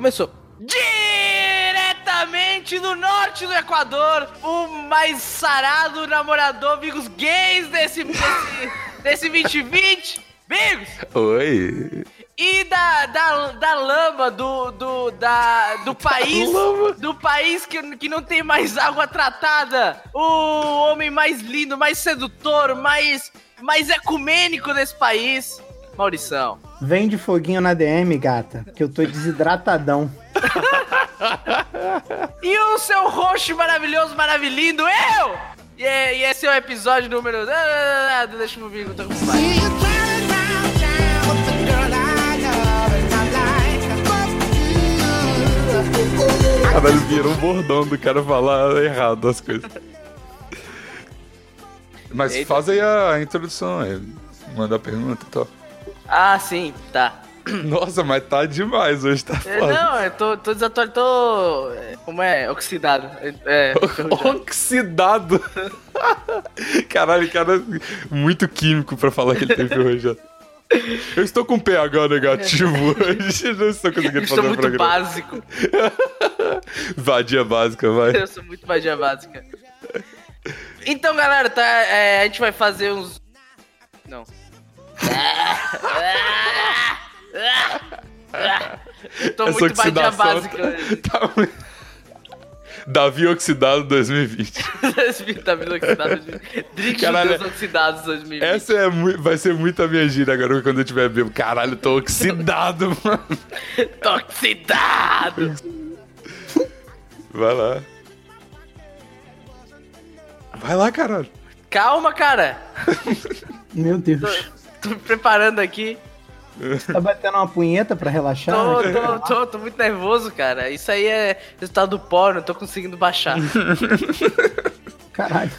Começou. Diretamente do norte do Equador, o mais sarado namorador, amigos gays desse, desse, desse 2020. Amigos! Oi! E da, da, da lama do, do, da, do país. Do país que, que não tem mais água tratada. O homem mais lindo, mais sedutor, mais, mais ecumênico desse país. Maurição. Vem de foguinho na DM, gata, que eu tô desidratadão. e o seu roxo maravilhoso, maravilhindo, eu! E, e esse é o episódio número. Ah, deixa eu ver, eu tô com Caralho, virou um bordão do cara falar errado as coisas. Mas Eita. faz aí a introdução, aí. manda a pergunta e tal. Ah, sim, tá. Nossa, mas tá demais hoje, tá é, Não, eu tô, tô desatualizado, tô... Como é? Oxidado. É, Oxidado? Caralho, cara, muito químico pra falar que ele tem ferrujado. Eu estou com pH negativo hoje, não estou conseguindo fazer o programa. muito básico. vadia básica, vai. Eu sou muito vadia básica. Então, galera, tá, é, a gente vai fazer uns... Não. Eu tô Essa muito vadia básica. Tá muito... Davi Oxidado 2020. Davi Oxidado 2020. Drink Caralho, Oxidados 2020. Essa é, vai ser muito a minha gira agora quando eu tiver bebo. Caralho, tô oxidado, mano. tô oxidado. Vai lá. Vai lá, caralho. Calma, cara. Meu Deus. Tô, tô me preparando aqui. Você tá batendo uma punheta pra relaxar? Tô, tô, tô, tô, muito nervoso, cara. Isso aí é resultado do pó, não tô conseguindo baixar. Caralho.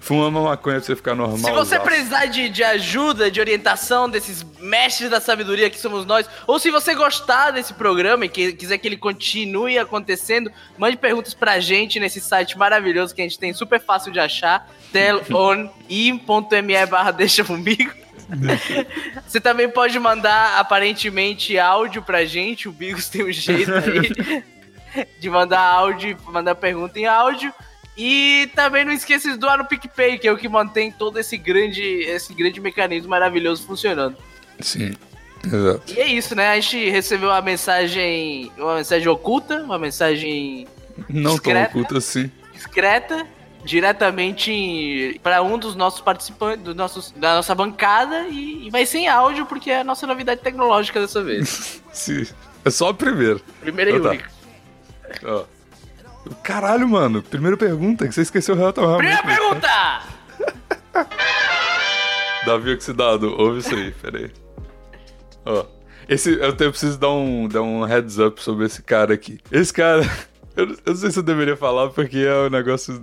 Fuma uma maconha pra você ficar normal. Se você precisar de, de ajuda, de orientação desses mestres da sabedoria que somos nós, ou se você gostar desse programa e que, quiser que ele continue acontecendo, mande perguntas pra gente nesse site maravilhoso que a gente tem, super fácil de achar, telon.me barra deixa comigo. Você também pode mandar, aparentemente, áudio pra gente. O Bigos tem um jeito aí de mandar áudio, mandar pergunta em áudio. E também não esqueça de doar no PicPay, que é o que mantém todo esse grande, esse grande mecanismo maravilhoso funcionando. Sim. Exato. E é isso, né? A gente recebeu uma mensagem, uma mensagem oculta, uma mensagem não discreta, tão oculta assim. Discreta diretamente para um dos nossos participantes, do nossos, da nossa bancada e, e vai sem áudio porque é a nossa novidade tecnológica dessa vez. Sim. É só a primeira. Primeira e então, única. Ó. Caralho, mano. Primeira pergunta, que você esqueceu relativamente. Primeira pergunta! Davi Oxidado, ouve isso aí, peraí. Ó. Esse, eu, tenho, eu preciso dar um, dar um heads up sobre esse cara aqui. Esse cara. Eu, eu não sei se eu deveria falar porque é um negócio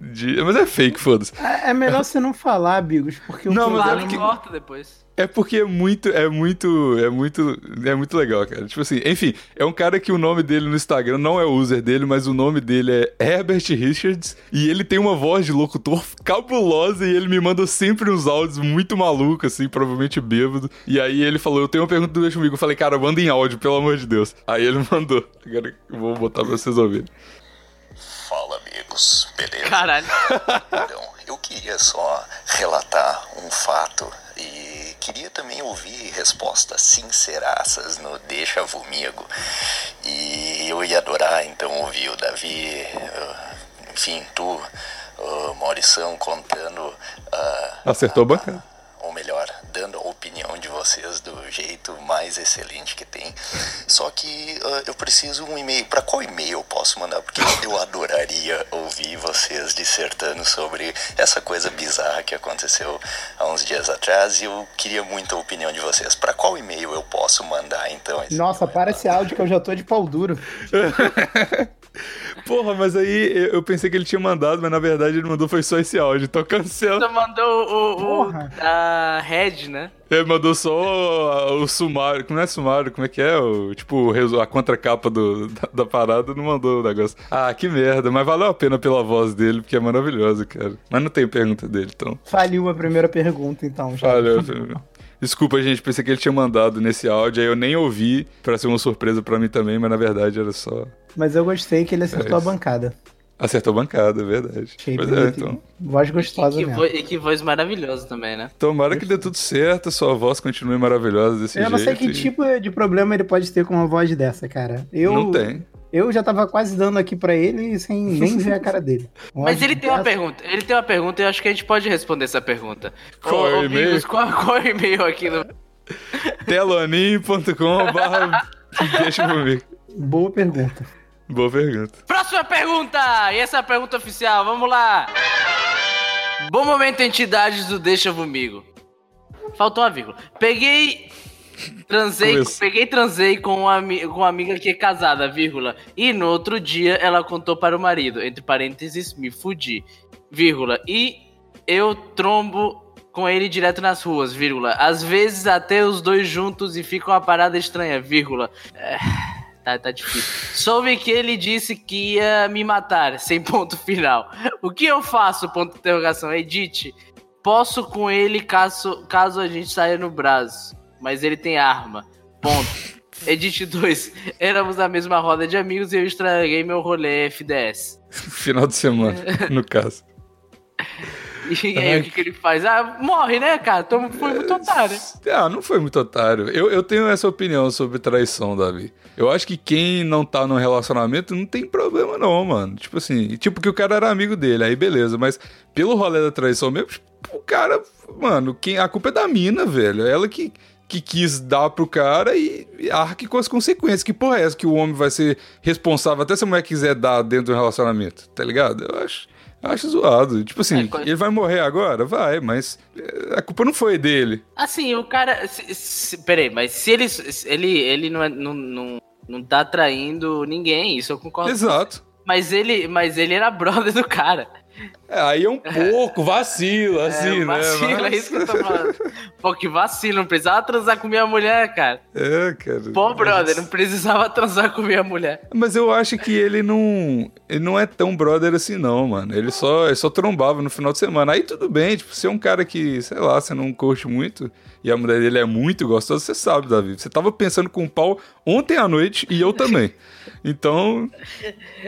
de... Mas é fake, foda-se. É, é, melhor você não falar, Bigos, porque o Não, mas é porque... corta depois. É porque é muito, é muito, é muito, é muito legal, cara. Tipo assim, enfim, é um cara que o nome dele no Instagram não é o user dele, mas o nome dele é Herbert Richards e ele tem uma voz de locutor cabulosa e ele me manda sempre uns áudios muito malucos, assim, provavelmente bêbado. E aí ele falou, eu tenho uma pergunta do Deixa Comigo. Eu falei, cara, manda em áudio, pelo amor de Deus. Aí ele mandou. Agora eu vou botar pra vocês ouvirem. Amigos. Beleza? Caralho. Então, eu queria só relatar um fato e queria também ouvir respostas sinceraças no Deixa Vomigo. E eu ia adorar então ouvir o Davi, uh, enfim, tu, uh, Maurição contando. Uh, Acertou a, bacana ou melhor, dando a opinião de vocês do jeito mais excelente que tem. Só que uh, eu preciso um e-mail. Para qual e-mail eu posso mandar? Porque eu adoraria ouvir vocês dissertando sobre essa coisa bizarra que aconteceu há uns dias atrás e eu queria muito a opinião de vocês. Para qual e-mail eu posso mandar então? Nossa, para esse áudio que eu já tô de pau duro. Porra, mas aí eu pensei que ele tinha mandado, mas na verdade ele mandou foi só esse áudio, então cancela. Só mandou o, o a Red, né? Ele mandou só o, o sumário, não é sumário, como é que é? O, tipo, a contracapa do, da, da, parada não mandou o negócio. Ah, que merda, mas valeu a pena pela voz dele, porque é maravilhosa, cara. Mas não tem pergunta dele, então. Faliu a primeira pergunta, então. Já. Falhou. Desculpa, gente, pensei que ele tinha mandado nesse áudio, aí eu nem ouvi pra ser uma surpresa pra mim também, mas na verdade era só. Mas eu gostei que ele acertou É a bancada. Acertou a bancada, é verdade. Pois é, então. Voz E gostosa que, voz, e que voz maravilhosa também, né? Tomara que dê tudo certo, sua voz continue maravilhosa desse Eu jeito. não sei que e- tipo de problema ele pode ter com uma voz dessa, cara. Eu, Não tem. Eu já tava quase dando aqui pra ele sem nem ver a cara dele. Mas ele tem uma pergunta. Ele tem uma pergunta e eu acho que a gente pode responder essa pergunta. Qual Ô, é o e-mail? Qual, qual é o e-mail aqui no. telonim.com barra deixa comigo. Boa pergunta. Boa pergunta. Próxima pergunta! E essa é a pergunta oficial, vamos lá! Bom momento, entidades do Deixa Comigo. Faltou uma vírgula. Peguei. Transei, peguei transei com uma, com uma amiga que é casada, vírgula. E no outro dia ela contou para o marido, entre parênteses, me fudi, vírgula. E eu trombo com ele direto nas ruas, vírgula. Às vezes até os dois juntos e fica uma parada estranha, vírgula. É, tá, tá difícil. Soube que ele disse que ia me matar, sem ponto final. O que eu faço? Ponto de interrogação. Edite. Posso com ele caso, caso a gente saia no braço. Mas ele tem arma. Ponto. Edit 2. Éramos na mesma roda de amigos e eu estraguei meu rolê FDS. Final de semana, no caso. E aí, o que, que ele faz? Ah, morre, né, cara? Então foi muito otário. Ah, não foi muito otário. Eu, eu tenho essa opinião sobre traição, Davi. Eu acho que quem não tá num relacionamento não tem problema, não, mano. Tipo assim, tipo que o cara era amigo dele, aí beleza. Mas pelo rolê da traição mesmo, tipo, o cara, mano, quem, a culpa é da mina, velho. Ela que, que quis dar pro cara e, arque com as consequências. Que porra é essa que o homem vai ser responsável até se a mulher quiser dar dentro do relacionamento, tá ligado? Eu acho. Acho zoado. Tipo assim, É, ele vai morrer agora? Vai, mas é, a culpa não foi dele. Assim, o cara. Se, se, peraí, mas se ele. se ele, ele não, é, não, não, não tá traindo ninguém, isso eu concordo. Exato. Mas ele, mas ele era brother do cara. É, aí é um pouco vacila, assim, é, vacila, né? é isso que eu tô falando. Pô, que vacilo, não precisava transar com minha mulher, cara. É, cara. Pô, brother, não precisava transar com minha mulher. Mas eu acho que ele não. Ele não é tão brother assim, não, mano. Ele só, ele só trombava no final de semana. Aí tudo bem, tipo, se é um cara que, sei lá, você não curte muito e a mulher dele é muito gostosa, você sabe, Davi. Você tava pensando com o pau ontem à noite e eu também. Então,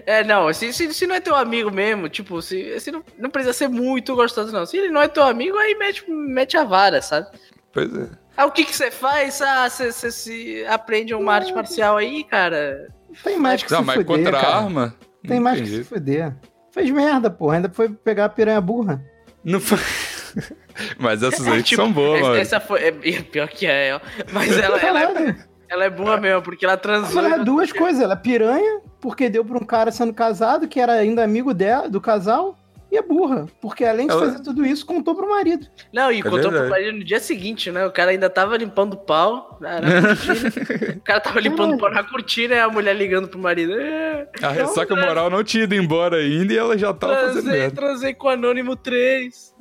É, não, se, se, se não é teu amigo mesmo, tipo, se, se não, não precisa ser muito gostoso, não. Se ele não é teu amigo, aí mete, mete a vara, sabe? pois é. Ah, o que que você faz? Ah, você se aprende uma arte marcial aí, cara. Tem mais que Não, se mas fuder, contra a cara. arma. Tem mais que se fuder. Fez merda, porra. Ainda foi pegar a piranha burra. Não foi. Mas essas É, aí tipo, são boas, essa, mano. essa foi. É, pior que é, ó. Mas ela, ela, é, ela é boa mesmo, porque ela transou. Mas é duas coisas. Ela é piranha, porque deu pra um cara sendo casado, que era ainda amigo dela, do casal. E é burra, porque além de Ela- fazer tudo isso, contou pro marido. Não, e É contou pro verdade. marido no dia seguinte, né? O cara ainda tava limpando o pau na, na cortina. o cara tava limpando o pau na cortina e a mulher ligando pro marido. "É, A ressaca moral não tinha ido embora ainda e ela já tava fazendo Transei, merda. transei com o Anônimo 3.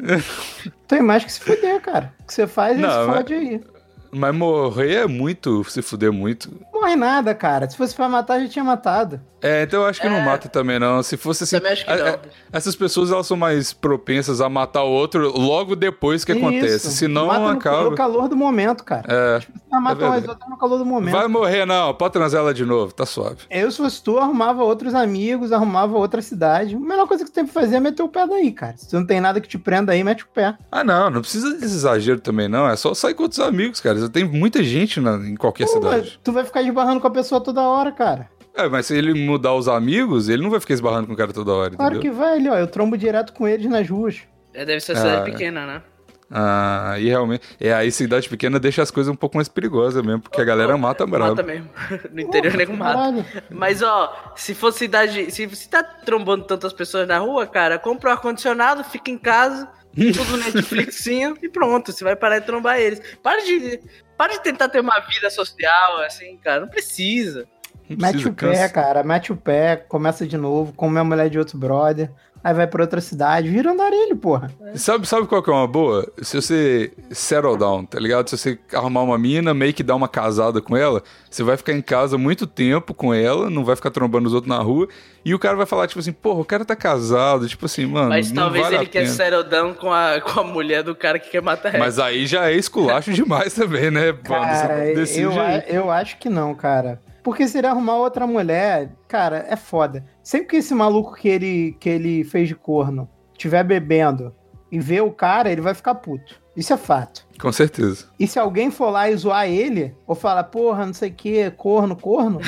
Tem mais que se fuder, cara. O que você faz, Não, ele se mas- fode aí. Mas morrer é muito, se fuder muito. Morre nada, cara. Se fosse pra matar, já tinha matado. É, então eu acho que não É. mata também, não. Se fosse assim. Também acho que a- não. a- essas pessoas elas são mais propensas a matar o outro logo depois que acontece. Isso. Senão Mata no, acaba. no calor do momento, cara. É. Vai matar é umas verdade. outras no calor do momento. Vai morrer, não. Pode transar ela de novo, tá suave. Eu, se fosse tu, arrumava outros amigos, arrumava outra cidade. A melhor coisa que tu tem que fazer é meter o pé daí, cara. Se tu não tem nada que te prenda aí, mete o pé. Ah, não, não precisa desse exagero também, não. É só sair com outros amigos, cara. Tem muita gente na- em qualquer Pô, cidade. tu vai ficar esbarrando com a pessoa toda hora, cara. É, mas se ele mudar os amigos, ele não vai ficar esbarrando com o cara toda hora, Claro entendeu? que vai, ali, ó. Eu trombo direto com eles nas ruas. É, deve ser cidade Ah, pequena, né? Ah, e realmente. É, aí cidade pequena deixa as coisas um pouco mais perigosas mesmo, porque a galera mata bravo. Mata mesmo. No interior Porra, nego mata. caralho. Mas ó, se for cidade. Se você tá trombando tantas pessoas na rua, cara, compra um ar-condicionado, fica em casa, tudo Netflixinho e pronto. Você vai parar de trombar eles. Para de. Para de tentar ter uma vida social, assim, cara. Não precisa. Não Mete precisa, o pé, cara. Mete o pé, começa de novo, come a mulher de outro brother. Aí vai pra outra cidade, vira andarilho, porra. Sabe, sabe qual que é uma boa? Se você settle down, tá ligado? Se você arrumar uma mina, meio que dar uma casada com ela, você vai ficar em casa muito tempo com ela, não vai ficar trombando os outros na rua, e o cara vai falar, tipo assim, porra, o cara tá casado, tipo assim, mano. Mas não talvez vale a ele quer pena. settle down com a, com a mulher do cara que quer matar ele. Mas aí já é esculacho demais também, né? Cara, eu, eu acho que não, cara. Porque se ele arrumar outra mulher, cara, é foda. Sempre que esse maluco que ele, que ele fez de corno estiver bebendo e ver o cara, ele vai ficar puto. Isso é fato. Com certeza. E se alguém for lá e zoar ele, ou falar, porra, não sei o que, corno, corno,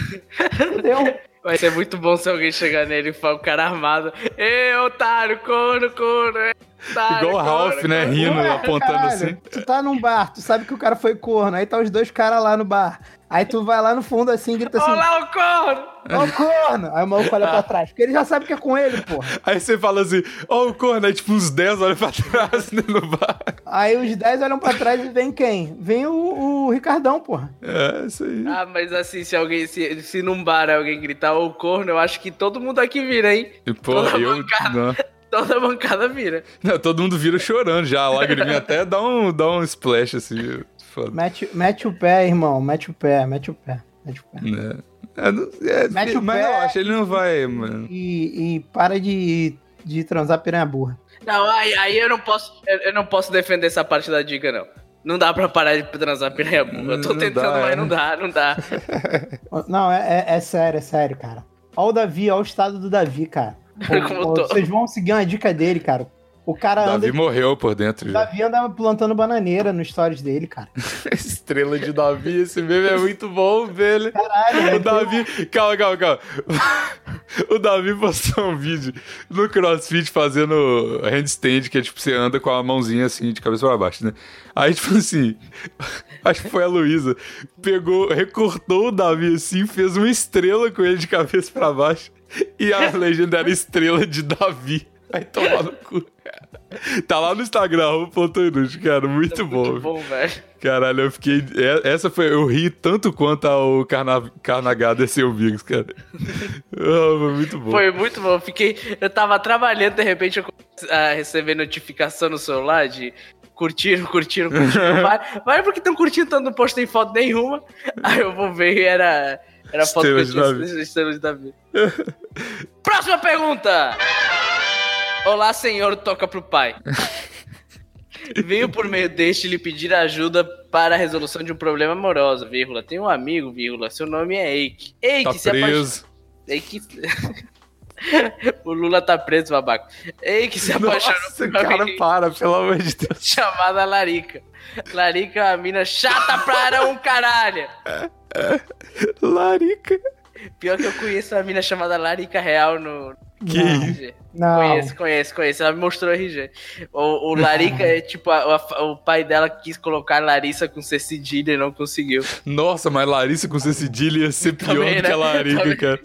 fudeu. Vai ser muito bom se alguém chegar nele e falar o cara armado. Ê, otário, corno, corno. Igual o Ralph, né? corno." Rindo, Ué, apontando caralho, assim. Tu tá num bar, tu sabe que o cara foi corno, aí tá os dois caras lá no bar. Aí tu vai lá no fundo assim e grita assim, Olá, o corno! ó o corno! Aí o maluco olha pra trás, porque ele já sabe que é com ele, porra. Aí você fala assim, ó o corno, aí tipo uns 10 olha pra trás né, no bar. Aí os 10 olham pra trás e vem quem? Vem o, o Ricardão, porra. É, isso aí. Ah, mas assim, se alguém, se, se num bar alguém gritar ô corno, eu acho que todo mundo aqui vira, hein? E, pô, toda eu. Toda bancada vira. Não, todo mundo vira chorando já, a lagriminha até dá um, dá um splash assim. Foda. Mete, mete o pé, irmão, mete o pé, mete o pé, mete o pé. Né? É, não- é, Mete o mas pé. relaxa, ele não vai, mano. E, e para de, de transar piranha burra. Não, aí, aí eu não posso. Eu, eu não posso defender essa parte da dica, não. Não dá pra parar de transar piranha burra. Eu tô Não tentando, dá, mas é. não dá, não dá. Não, é, é, é sério, é sério, cara. Ó o Davi, ó o estado do Davi, cara. Como tô. Vocês vão seguir uma dica dele, cara. O cara anda. Davi morreu por dentro O já. Davi anda plantando bananeira no stories dele, cara. Estrela de Davi, esse meme é muito bom, velho. Caralho, O? Davi, calma, calma, calma. O Davi postou um vídeo no CrossFit fazendo handstand, que é tipo, você anda com a mãozinha assim, de cabeça pra baixo, né? Aí, tipo assim, acho que foi a Luísa, pegou, recortou o Davi assim, fez uma estrela com ele de cabeça pra baixo, e a legenda era estrela de Davi. Aí tomar no cu. Tá lá no Instagram, arroba ponto inútil, cara, muito bom. Muito bom, velho. Caralho, eu fiquei. é- Essa foi. Eu ri tanto quanto ao carna... Carnagada seu Bigos, cara. Ah, foi muito bom. Foi muito bom. Eu Fiquei. Eu tava trabalhando, de repente eu comecei a receber notificação no celular de. Curtiram, curtiram, curtiram. vai, vai porque estão curtindo, tanto não postei foto nenhuma. Aí eu vou ver e era. Era foto Estrela que de eu Davi. tinha estrela de Davi. Próxima pergunta! Olá, senhor, toca pro pai. Venho por meio deste lhe pedir ajuda para a resolução de um problema amoroso, vírgula. Tem um amigo, vírgula. Seu nome é Eike. Eike Tá se apaixonou. preso. Ei, que... o Lula tá preso, babaca. Ei, que se apaixonou Nossa, por uma cara, menina para, pelo amor de Deus. chamada Larica. Larica é uma mina chata para um caralho. Larica. Pior que eu conheço uma mina chamada Larica Real no... Que Não. RG. Não. Conheço, conheço, conheço. Ela me mostrou o RG. O, o Larica é tipo, a- a- o pai dela quis colocar Larissa com C cedilha e não conseguiu. Nossa, mas Larissa com C cedilha ia ser pior Também, do que a né? Larica, Também. cara.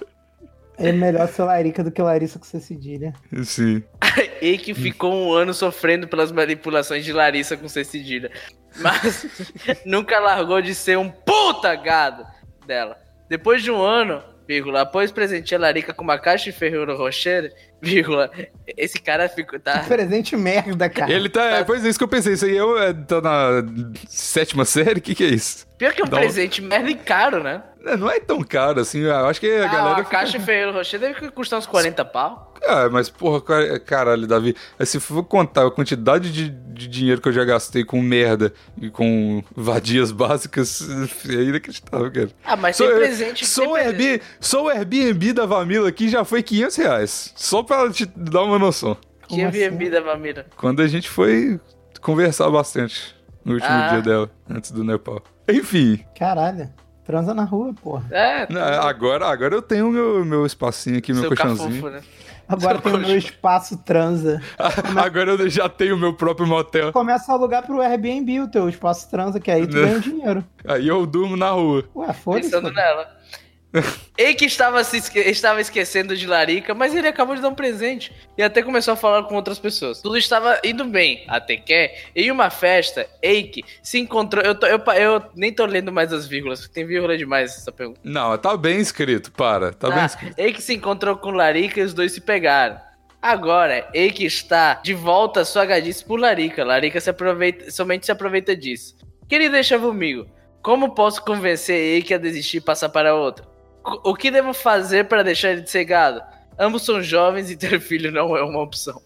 É melhor ser Larica do que Larissa com C cedilha. Sim. E que ficou um ano sofrendo pelas manipulações de Larissa com C cedilha. Mas nunca largou de ser um puta gado dela. Depois de um ano, vírgula, após presentear Larica com uma caixa de Ferreiro Rocher, vírgula, esse cara ficou. Tá, Presente merda, cara. Ele tá. é, Pois é, isso que eu pensei. Isso aí eu, é, tá na sétima série? O que, que é isso? pior que é um Dá um- presente merda e caro, né? É, Não é tão caro assim. Eu acho que a Ah, galera. a caixa Ferreiro Rocher deve custar uns 40 pau. Ah, mas porra, cara- caralho, Davi. Aí, Se for contar a quantidade de, de dinheiro que eu já gastei com merda e com vadias básicas, é inacreditável, cara. Ah, mas Só, tem eu- presente. só, tem o presente. Airbnb, só o Airbnb da Vamila aqui já foi 500 reais. Só pra te dar uma noção. Que Airbnb assim? da Mamira. Quando a gente foi conversar bastante no último Ah. dia dela, antes do Nepal. Enfim, Caralho. Transa na rua, porra. É, né, agora, agora eu tenho meu, meu espacinho aqui, meu colchãozinho. né? Agora tem o meu espaço transa. agora eu já tenho meu próprio motel. Começa a alugar pro Airbnb o teu espaço transa, que aí tu Né? ganha dinheiro. Aí eu durmo na rua. Ué, foda-se. Pensando nela. Eike estava, se esque- estava esquecendo de Larica, mas ele acabou de dar um presente. E até começou a falar com outras pessoas. Tudo estava indo bem, até que, em uma festa, Eike se encontrou. Eu, tô- eu, eu nem tô lendo mais as vírgulas, tem vírgula demais essa pergunta. Não, tá bem escrito, para. Tá bem Ah, escrito. Eike se encontrou com Larica e os dois se pegaram. Agora, Eike está de volta à sua gadice por Larica. Larica se aproveita, somente se aproveita disso. Querido deixa comigo, como posso convencer Eike a desistir e passar para outra? O que devo fazer para deixar ele de ser gado? Ambos são jovens e ter filho não é uma opção.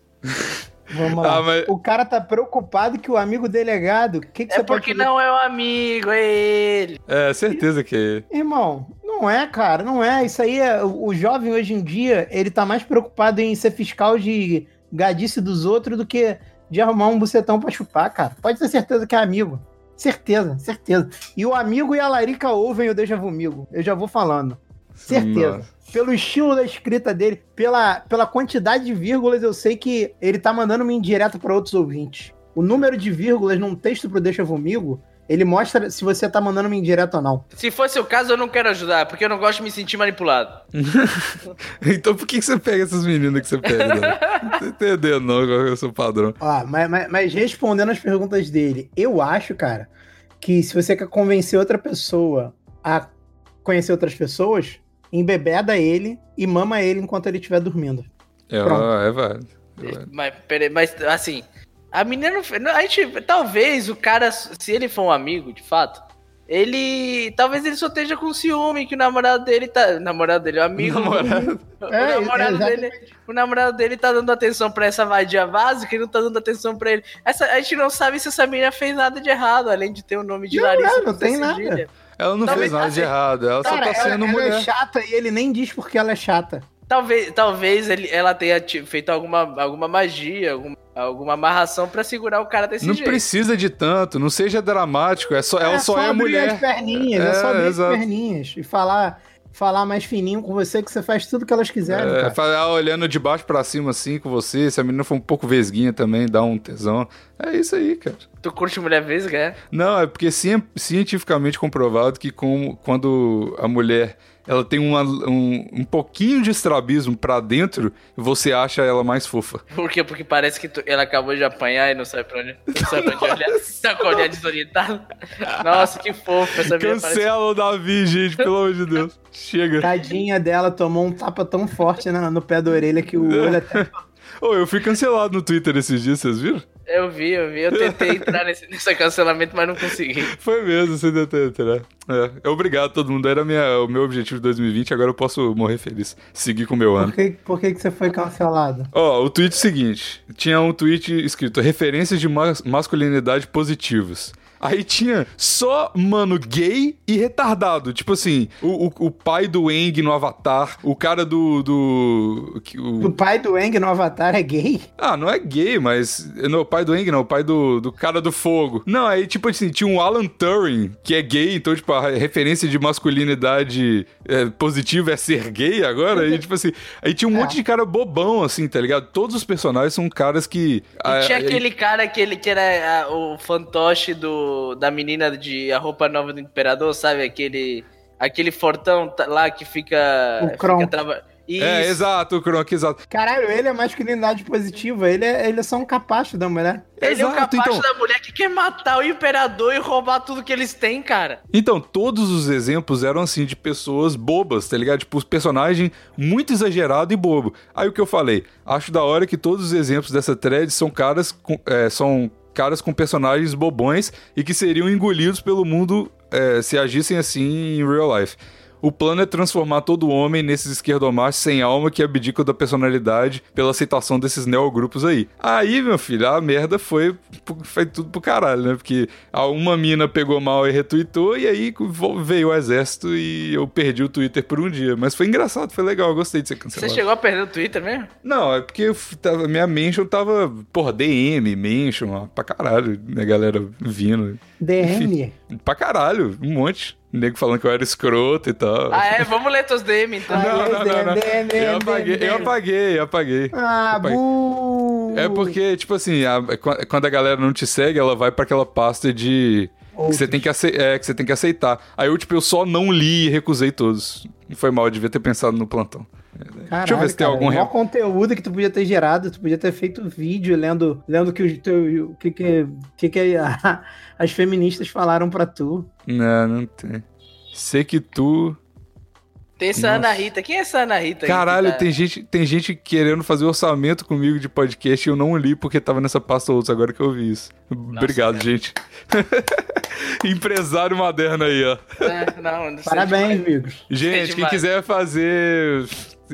Vamos lá. Ah, mas- O cara tá preocupado que o amigo dele é gado. O que, que É porque não é um amigo, é ele. É, certeza que é. Irmão, não é, cara, não é. Isso aí é. O o jovem hoje em dia, ele tá mais preocupado em ser fiscal de gadice dos outros do que de arrumar um bucetão pra chupar, cara. Pode ter certeza que é amigo. Certeza, certeza. E o amigo e a Larica ouvem o Deja Vu Migo. Eu já vou falando. Certeza. Nossa. Pelo estilo da escrita dele, pela, pela quantidade de vírgulas, eu sei que ele tá mandando uma indireta para outros ouvintes. O número de vírgulas num texto pro Deixa Vomigo, ele mostra se você tá mandando uma indireta ou não. Se fosse o caso, eu não quero ajudar, porque eu não gosto de me sentir manipulado. Então por que, que você pega essas meninas que você pega? Né? Não tô entendendo, não, qual é o seu padrão. Ó, mas, mas- mas respondendo as perguntas dele, eu acho, cara, que se você quer convencer outra pessoa a conhecer outras pessoas, embebeda ele e mama ele enquanto ele estiver dormindo. É, é válido. É válido. Mas, peraí, mas assim, a menina não A gente, talvez o cara, se ele for um amigo, de fato, ele. Talvez ele só esteja com ciúme que o namorado dele tá. o Namorado dele, o amigo. Namorado. O, É, namorado exatamente. dele, o namorado dele tá dando atenção pra essa vadia básica e não tá dando atenção pra ele. Essa, a gente não sabe se essa menina fez nada de errado, além de ter o nome de Não, Larissa. não, não tem nada. cedilha. Ela não Talvez fez nada assim- de errado, ela Cara, só tá ela, sendo ela mulher. é chata e ele nem diz porque ela é chata. Talvez, talvez ele, ela tenha feito alguma, alguma magia, alguma, alguma amarração pra segurar o cara desse Não jeito. precisa de tanto, não seja dramático, é só, ela só, é abrir mulher. as perninhas, é, É, só abrir exato. as perninhas e falar, falar mais fininho com você que você faz tudo que elas quiserem, É, cara. falar olhando de baixo pra cima assim com você, se a menina for um pouco vesguinha também, dá um tesão. É isso aí, cara. Tu curte mulher vesga, é? Não, é porque cien- cientificamente comprovado que com, quando a mulher ela tem uma- um, um pouquinho de estrabismo pra dentro, você acha ela mais fofa. Por quê? Porque parece que tu- ela acabou de apanhar e não sabe pra onde, não sabe pra onde olhar. Tá com olhar desorientado. Nossa, que fofo essa menina. Parece... Cancela o Davi, gente, pelo amor de Deus. Chega. Tadinha dela tomou um tapa tão forte na- no pé da orelha que o olho até. Ô, eu fui cancelado no Twitter esses dias, vocês viram? Eu vi, eu vi. Eu tentei entrar nesse, nesse cancelamento, mas não consegui. Foi mesmo, você tentou entrar. É, obrigado todo mundo. Era minha, o meu objetivo de 2020, agora eu posso morrer feliz. Seguir com o meu ano. Por que, por que, que você foi cancelado? Ó, o tweet seguinte. Tinha um tweet escrito referências de mas- masculinidade positivas. Aí tinha só, mano, gay e retardado. Tipo assim, o, o, o pai do Eng no Avatar, o cara do. do que- o- O pai do Eng no Avatar é gay? Ah, não é gay, mas. Não, o pai do Eng, não, o pai do, do cara do fogo. Não, aí, tipo assim, tinha um Alan Turing, que é gay, então, tipo, a referência de masculinidade é, positiva é ser gay agora. Aí, tipo assim, aí tinha um monte de cara bobão, assim, tá ligado? Todos os personagens são caras que. E ah, tinha aí- aquele cara que, ele, que era ah, o fantoche do, da menina de A Roupa Nova do Imperador, sabe? Aquele, aquele fortão tá- lá que fica... O fica Kron. trava- É, exato, o Kronk, exato. Caralho, ele é masculinidade positiva. Ele é, ele é só um capacho da mulher. Ele é o Exato, capacho então. da mulher que quer matar o imperador e roubar tudo que eles têm, cara. Então, todos os exemplos eram assim de pessoas bobas, tá ligado? Tipo, os personagens muito exagerado e bobo. Aí o que eu falei? Acho da hora que todos os exemplos dessa thread são caras com, é, são caras com personagens bobões e que seriam engolidos pelo mundo é, se agissem assim em real life. O plano é transformar todo homem nesses esquerdomachos sem alma que abdicam da personalidade pela aceitação desses neogrupos aí. Aí, meu filho, a merda foi, foi tudo pro caralho, né? Porque a uma mina pegou mal e retweetou, e aí veio o exército e eu perdi o Twitter por um dia. Mas foi engraçado, foi legal, eu gostei de ser Você cancelado. chegou a perder o Twitter mesmo? Não, é porque tava, minha mention tava, porra, DM, mention, ó, pra caralho, né, galera vindo. DM. Pra caralho, um monte. Nego falando que eu era escroto e tal. Ah, é? Vamos ler teus DM, então. Não, não, não, não. Eu apaguei, eu apaguei, eu apaguei. Ah, Apaguei. bu. É porque, tipo assim, a- quando a galera não te segue, ela vai pra aquela pasta de. Que você, tem que ace- é, que você tem que aceitar. Aí eu, tipo, eu só não li e recusei todos. Foi mal, eu devia ter pensado no plantão. Caralho, Deixa eu ver se tem cara, algum maior re- conteúdo que tu podia ter gerado, tu podia ter feito vídeo lendo, lendo que o teu, que que, que, que a- as feministas falaram pra tu. Não, não tem. Sei que tu. Tem essa Nossa. Ana Rita. Quem é essa Ana Rita? aí Caralho, tá- tem, gente, tem gente querendo fazer orçamento comigo de podcast e eu não li porque tava nessa pasta outros, agora que eu vi isso. Obrigado, gente. Empresário moderno aí, ó. É, não, não Parabéns, demais. amigos. Gente, quem quiser fazer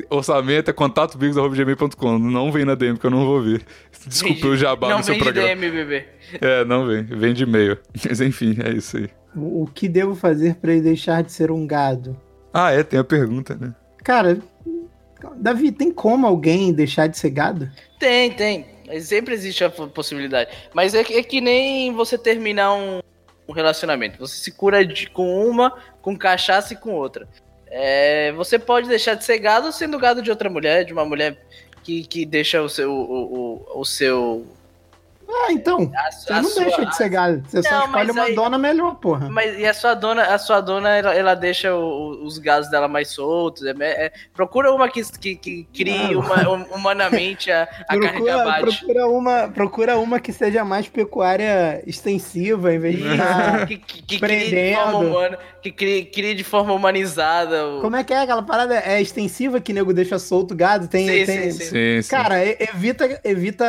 orçamento é contatobigos.gmail.com. Não vem na DM que eu não vou ver. Desculpe Vem o jabá Não no seu vem de programa. DM, bebê. É, não vem. Vem de e-mail. Mas enfim, é isso aí. O, o que devo fazer pra ele deixar de ser um gado? Ah, é, tem a pergunta, né? Cara, Davi, tem como alguém deixar de ser gado? Tem, tem. Sempre existe a po- possibilidade. Mas é que, é que nem você terminar um, um relacionamento. Você se cura de- com uma, com cachaça e com outra. É, você pode deixar de ser gado sendo gado de outra mulher, de uma mulher que, que deixa o seu. O, o, o seu Ah, então. a, Você a não sua- deixa de ser gado. Você só Não, escolhe mas uma aí- dona melhor, porra. Mas e a sua dona, a sua dona, ela, ela deixa o- os gados dela mais soltos. é é- procura uma que, que, que crie Não. uma- hum- humanamente a, a carne que Procura, abate. procura, uma, procura uma que seja mais pecuária extensiva, em vez de estar... que, que, que crie de prendendo. forma humana, que crie, crie de forma humanizada. o- Como é que é aquela parada? É extensiva que nego deixa solto o gado? Tem, Sim, tem... sim, sim. Sim, sim. Cara, evita, evita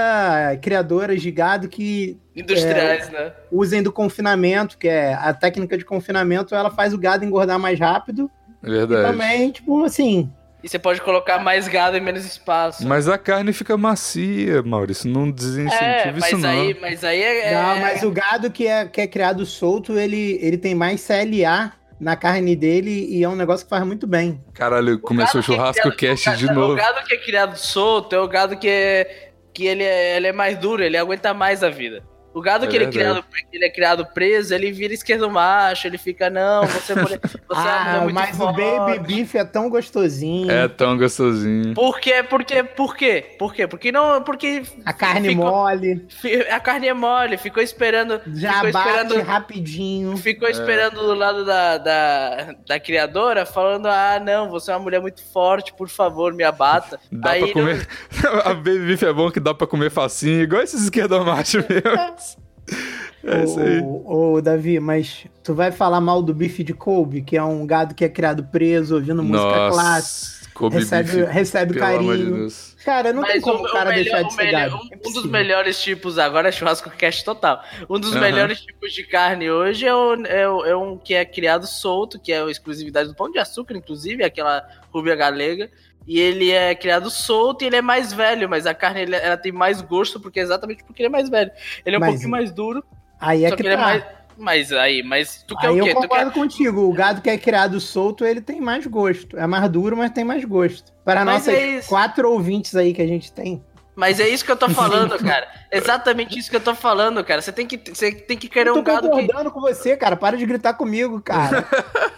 criadoras de gado que Industriais, né? usem do confinamento, que é a técnica de confinamento, ela faz o gado engordar mais rápido. É E verdade. também, tipo, assim, E você pode colocar mais gado em menos espaço. Mas a carne fica macia, Maurício. Não desincentiva é, isso, mas não. aí, mas aí é. não, é- mas o gado que é, que é criado solto, ele, ele tem mais CLA na carne dele e é um negócio que faz muito bem. Caralho, começou o gado que é churrasco criado- cast o de gado- novo. O gado que é criado solto é o gado que é. Que ele é, ele é mais duro, ele aguenta mais a vida. O gado É que ele é, criado, que ele é criado preso, ele vira esquerdo macho, ele fica, não, você, é mulher- você é ah, muito mas o baby beef é tão gostosinho. É tão gostosinho. Por quê? Por quê? Por quê? Por quê? Porque não. Porque A carne ficou- mole, a carne é mole, ficou esperando. já ficou bate esperando. rapidinho. É. Ficou esperando do lado da, da, da criadora, falando: Ah, não, você é uma mulher muito forte, por favor, me abata. Dá Aí pra não- comer. a baby beef é bom que dá pra comer facinho, igual esses esquerda macho mesmo. É isso aí. Ô, ô, Davi, mas tu vai falar mal do bife de Kobe, que é um gado que é criado preso, ouvindo música clássica, Nossa, Kobe recebe, beef. recebe de carinho. Deus. Cara, não tem Mas como o, cara melhor- deixar de ser melhor- gado. um- É Um, dos melhores tipos, agora é churrasco cast total. Um dos melhores tipos de carne hoje é, o- é o- é um que é criado solto, que é a exclusividade do pão de açúcar, inclusive, aquela rubia galega. E ele é criado solto e ele é mais velho, mas a carne ele- ela tem mais gosto, porque exatamente porque ele é mais velho. Ele é um Mas- pouquinho mais duro, Aí é que, que, ele tá. é mais. Mas aí, mas tu quer Aí o quê? eu concordo quer... contigo. O gado que é criado solto, ele tem mais gosto. É mais duro, mas tem mais gosto. Para Mas nossas é quatro ouvintes aí que a gente tem. Mas é isso que eu tô falando, cara. Exatamente isso que eu tô falando, cara. Você tem que, você tem que querer Eu um tô gado que. concordando com você, cara. Para de gritar comigo, cara.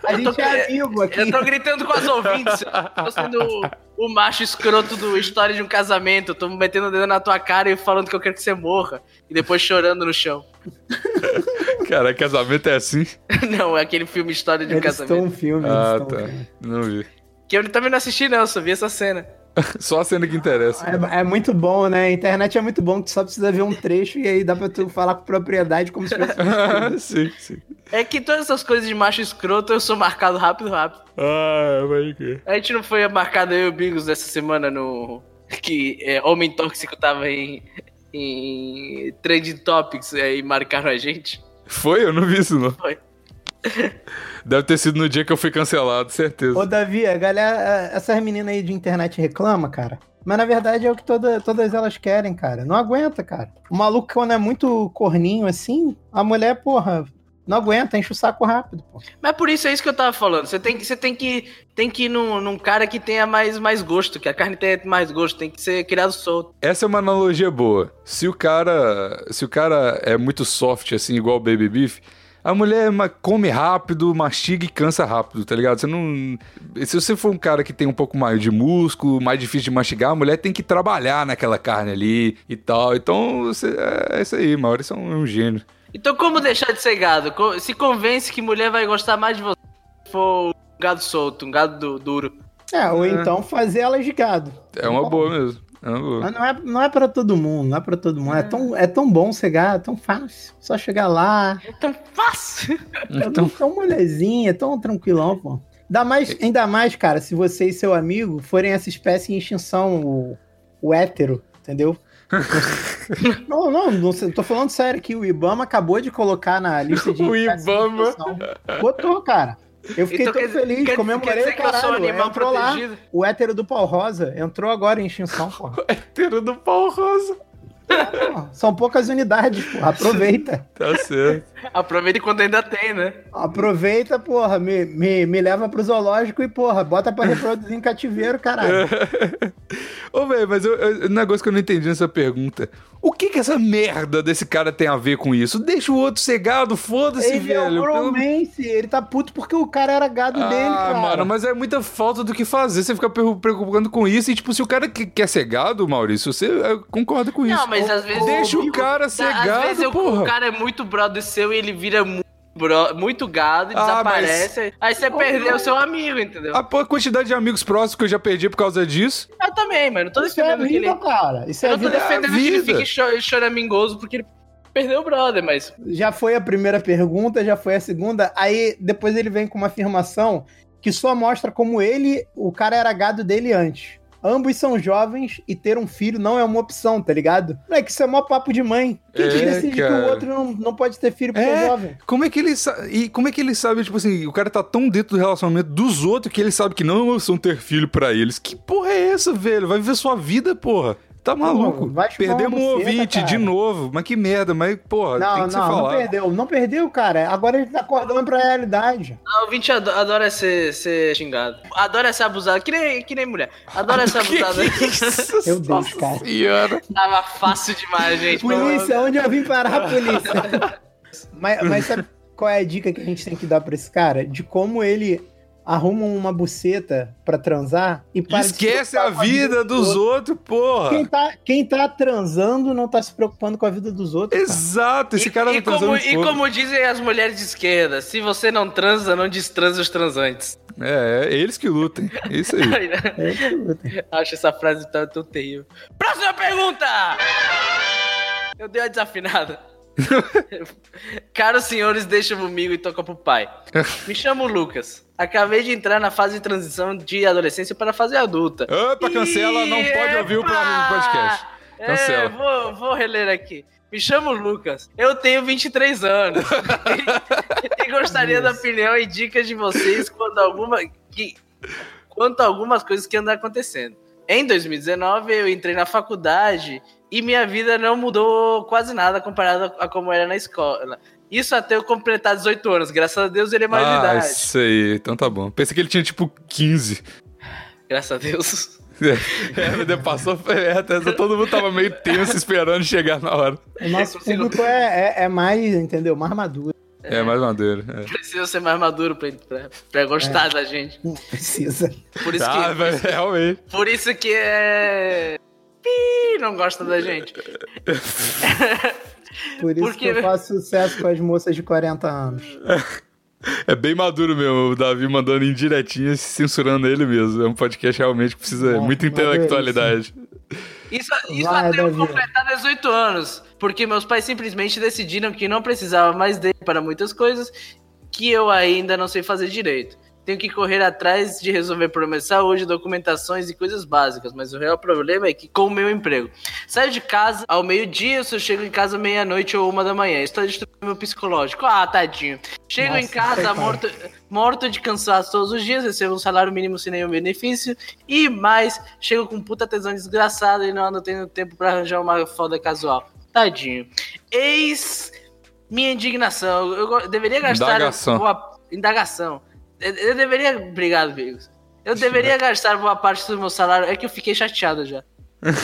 A Eu tô gente é que- amigo aqui. Eu tô gritando com as ouvintes. Eu tô sendo o, o macho escroto do História de um Casamento. Eu tô metendo o dedo na tua cara e falando que eu quero que você morra. E depois chorando no chão. Cara, casamento é assim? Não, é aquele filme História de um Eles Casamento. estão um filme. Ah, estão tá. Não vi. Que eu também não assisti, não. Eu só vi essa cena. Só a cena que interessa. É, é muito bom, né? A internet é muito bom, que tu só precisa ver um trecho e aí dá pra tu falar com propriedade como se fosse. sim, sim. É que todas essas coisas de macho escroto eu sou marcado rápido, rápido. Ah, vai que. A gente não foi marcado eu e o Bigos essa semana no. Que é, Homem Tóxico tava em. em Trending Topics é, e marcaram a gente. Foi? Eu não vi isso, não. Foi. Deve ter sido no dia que eu fui cancelado, certeza. Ô, Davi, a galera, essas meninas aí de internet reclama, cara. Mas na verdade é o que toda, todas elas querem, cara. Não aguenta, cara. O maluco, quando é muito corninho assim, a mulher, porra, não aguenta, enche o saco rápido, pô. Mas por isso é isso que eu tava falando. Você tem que, você tem que, tem que ir num, num cara que tenha mais, mais gosto, que a carne tenha mais gosto, tem que ser criado solto. Essa é uma analogia boa. Se o cara, se o cara é muito soft assim, igual o baby beef, a mulher come rápido, mastiga e cansa rápido, tá ligado? Você não, se você for um cara que tem um pouco mais de músculo, mais difícil de mastigar, a mulher tem que trabalhar naquela carne ali e tal. Então, você, é isso aí, Maurício é um, é gênio. Então como deixar de ser gado? Se convence que mulher vai gostar mais de você se for um gado solto, um gado du- duro. É, ou É. então fazer elas de gado. É uma boa mesmo. É. Mas não é, não é pra todo mundo, não é pra todo mundo. É, tão, é tão bom gado, é tão fácil. Só chegar lá, É tão fácil. é tão, tão molezinha, é tão tranquilão, pô. Ainda mais, ainda mais, cara, se você e seu amigo forem essa espécie em extinção, o, o hétero, entendeu? não, não, não, tô falando sério aqui. O Ibama acabou de colocar na lista de. O Ibama. Botou, cara. Eu fiquei Então tão quer feliz, quer- comemorei quer dizer o que caralho. animal entrou lá, protegido? o hétero do pau rosa entrou agora em extinção, porra. Hétero do pau rosa. Porra, São poucas unidades, porra. Aproveita. Tá certo. Aproveita quando ainda tem, né? Aproveita, porra. Me, me, me leva pro zoológico e, porra, bota pra reproduzir em cativeiro, caralho. Ô, velho, mas eu, eu- um negócio que eu não entendi nessa pergunta. O que que essa merda desse cara tem a ver com isso? Deixa o outro cegado, foda-se, Ele é velho. o Pelo- bromance, ele tá puto porque o cara era gado dele, Ah, cara. mano, mas é muita falta do que fazer. Você fica preocupando com isso. E, tipo, se o cara que- quer ser gado, Maurício, você concorda com isso. Não, mas às vezes. Deixa o cara ser Às gado, vezes o- porra. o cara é muito brother seu e ele vira muito, bro- muito gado e Ah, desaparece. Aí você perdeu o seu amigo, entendeu? A quantidade de amigos próximos que eu já perdi por causa disso. Eu também, mano. Não tô Isso é defendendo que ele. vida, cara. Isso é Eu não tô vida. defendendo é que ele vida. fique cho- choramingoso porque ele perdeu o brother, mas. Já foi a primeira pergunta, já foi a segunda. Aí depois ele vem com uma afirmação que só mostra como ele, o cara era gado dele antes. Ambos são jovens e ter um filho não é uma opção, tá ligado? Moleque, isso é mó papo de mãe. Quem É, que decide que cara. o outro não, não pode ter filho porque É. é jovem? Como é que ele sabe? E como é que ele sabe, tipo assim, o cara tá tão dentro do relacionamento dos outros que ele sabe que não são ter filho pra eles. Que porra é essa, velho? Vai viver sua vida, porra. Tá maluco. vai chupar Perdemos um ouvinte de cara. novo. Mas que merda, mas, porra, tem Não, que se não, não falar. perdeu. Não perdeu, cara. Agora ele tá acordando pra realidade. A ouvinte ado- adora ser, ser xingado. Adora ser abusado. Que nem, que nem mulher. Adora ser Que abusado. isso? Meu Deus, cara. senhora. Tava fácil demais, gente. Polícia, onde eu vim parar, polícia? mas, mas sabe qual é a dica que a gente tem que dar pra esse cara? De como ele arruma uma buceta pra transar e para Esquece a vida dos outros, porra. Quem tá, quem tá transando não tá se preocupando com a vida dos outros. cara. Exato, esse E, cara e tá transando como, e como dizem as mulheres de esquerda, se você não transa, não destransa os transantes. É, é eles que lutem. É isso aí. É, Acho essa frase tão, tão terrível. Próxima pergunta! Eu dei uma desafinada. Caros senhores, deixa comigo e toca pro pai. Me chamo Lucas. Acabei de entrar na fase de transição de adolescência para a fase adulta. Opa, cancela, não pode ouvir o Epa! podcast. Cancela. É, vou, vou reler aqui. Me chamo Lucas. Eu tenho 23 anos. e, e gostaria da opinião e dicas de vocês quanto a, alguma, que, quanto a algumas coisas que andam acontecendo. Em 2019, eu entrei na faculdade e minha vida não mudou quase nada comparado a como era na escola. Isso até eu completar 18 anos. Graças a Deus ele é maior de Ah, idade. isso aí. Então tá bom. Pensei que ele tinha tipo 15. Graças a Deus. É, é, passou é, até todo mundo tava meio tenso esperando chegar na hora. O nosso público é, é, é mais, entendeu? Mais maduro. É, mais madeira. É. Precisa ser mais maduro pra, pra, pra gostar da gente. Não precisa. Por isso Ah, que. mas realmente. Por isso que é. Ih, não gosta da gente. Por isso Porque- que eu faço sucesso com as moças de 40 anos. É bem maduro mesmo, o Davi mandando indiretinhas censurando ele mesmo. É um podcast realmente que precisa É, muita maduro, intelectualidade. Isso, isso Vai, até eu completar 18 anos. Porque meus pais simplesmente decidiram que não precisava mais dele para muitas coisas que eu ainda não sei fazer direito. Tenho que correr atrás de resolver problemas de saúde, documentações e coisas básicas, mas o real problema é que com o meu emprego. Saio de casa ao meio-dia, eu só chego em casa meia-noite ou uma da manhã. Estou destruindo meu psicológico. Ah, tadinho. Chego em Nossa, casa coitado. morto, morto de cansaço todos os dias, recebo um salário mínimo sem nenhum benefício e mais, chego com puta tesão desgraçado e não ando tendo tempo pra arranjar uma foda casual. Tadinho. Eis minha indignação. Eu deveria gastar Indagação. indagação. Eu, deveria, obrigado, amigos. Eu deveria gastar boa parte do meu salário. É que eu fiquei chateado já.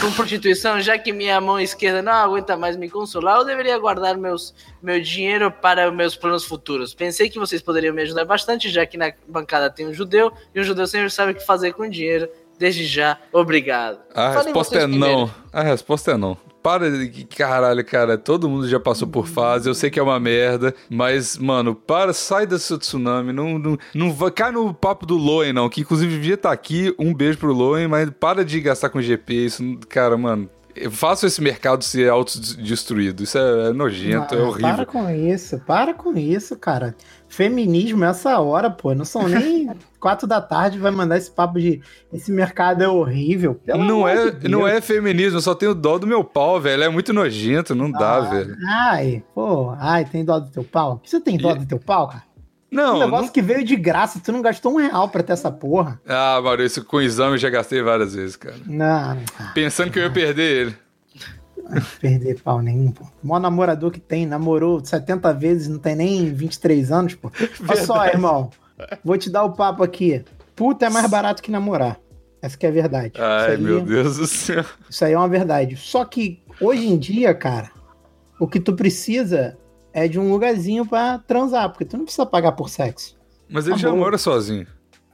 Com prostituição, já que minha mão esquerda não aguenta mais me consolar, eu deveria guardar meus, meu dinheiro para meus planos futuros. Pensei que vocês poderiam me ajudar bastante, já que na bancada tem um judeu, e um judeu sempre sabe o que fazer com dinheiro. Desde já, obrigado. A Falem resposta é primeiro. não. A resposta é não. Para de. Caralho, cara. Todo mundo já passou por fase. Eu sei que é uma merda. Mas, mano, para, sai desse tsunami. Não, não, não vai, cai no papo do Loen, não. Que inclusive devia estar aqui. Um beijo pro Loen. Mas para de gastar com GP. Isso, cara, mano. Façam esse mercado ser autodestruído. Isso é, é nojento, é horrível. Para com isso, para com isso, cara. Feminismo essa hora, pô. Não são nem quatro da tarde vai mandar esse papo de esse mercado é horrível. Pelo Não é, de não é feminismo, eu só tenho dó do meu pau, velho. É muito nojento, não dá, Ah, velho. Ai, pô, ai, tem dó do teu pau? Você tem dó E- do teu pau, cara? Um Não, negócio não... que veio de graça, tu não gastou um real pra ter essa porra. Ah, Maurício, com exame eu já gastei várias vezes, cara. Não, Pensando que eu ia perder ele. não perder pau nenhum, pô. O maior namorador que tem, namorou 70 vezes, não tem nem 23 anos, pô. Olha só, irmão, vou te dar o papo aqui. Puta é mais barato que namorar. Essa que é a verdade. Ai, aí, meu Deus do céu. isso aí é uma verdade. Só que hoje em dia, cara, o que tu precisa é de um lugarzinho pra transar, porque tu não precisa pagar por sexo. Mas ele Tá já bom. mora sozinho.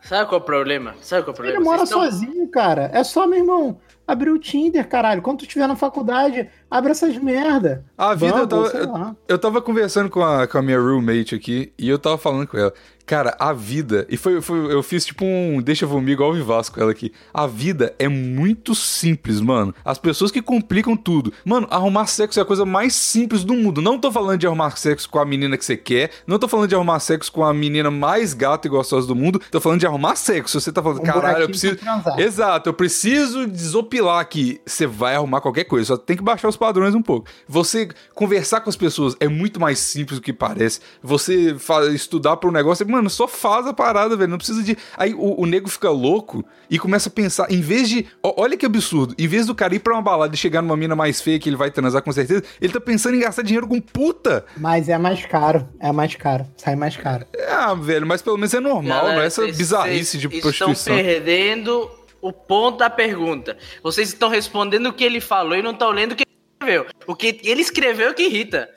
Sabe qual é o problema? Sabe qual é o problema? Ele mora Vocês sozinho, cara. É só, meu irmão, abrir o Tinder, caralho. Quando tu estiver na faculdade, abre essas merda. A vida, eu tava, lá. eu tava conversando com a, com a minha roommate aqui e eu tava falando com ela. Cara, a vida. E foi, foi- eu fiz tipo um deixa comigo ao vivasso com ela aqui. A vida é muito simples, mano. As pessoas que complicam tudo. Mano, arrumar sexo é a coisa mais simples do mundo. Não tô falando de arrumar sexo com a menina que você quer. Não tô falando de arrumar sexo com a menina mais gata e gostosa do mundo. Tô falando de arrumar sexo. Você tá falando, Um caralho, eu preciso. Exato, eu preciso desopilar aqui. Você vai arrumar qualquer coisa, só tem que baixar os padrões um pouco. Você conversar com as pessoas é muito mais simples do que parece. Você estudar para um negócio, mano, só faz a parada, velho. Não precisa de. Aí o, o nego fica louco e começa a pensar, em vez de. ó, olha que absurdo, em vez do cara ir pra uma balada e chegar numa mina mais feia que ele vai transar com certeza, ele tá pensando em gastar dinheiro com puta. Mas é mais caro. É mais caro. Sai mais caro. Ah, velho, mas pelo menos é normal, Galera, não é essa vocês- bizarrice vocês de Estão prostituição. perdendo o ponto da pergunta. Vocês estão respondendo o que ele falou e não estão lendo o que escreveu. O que ele escreveu é que irrita.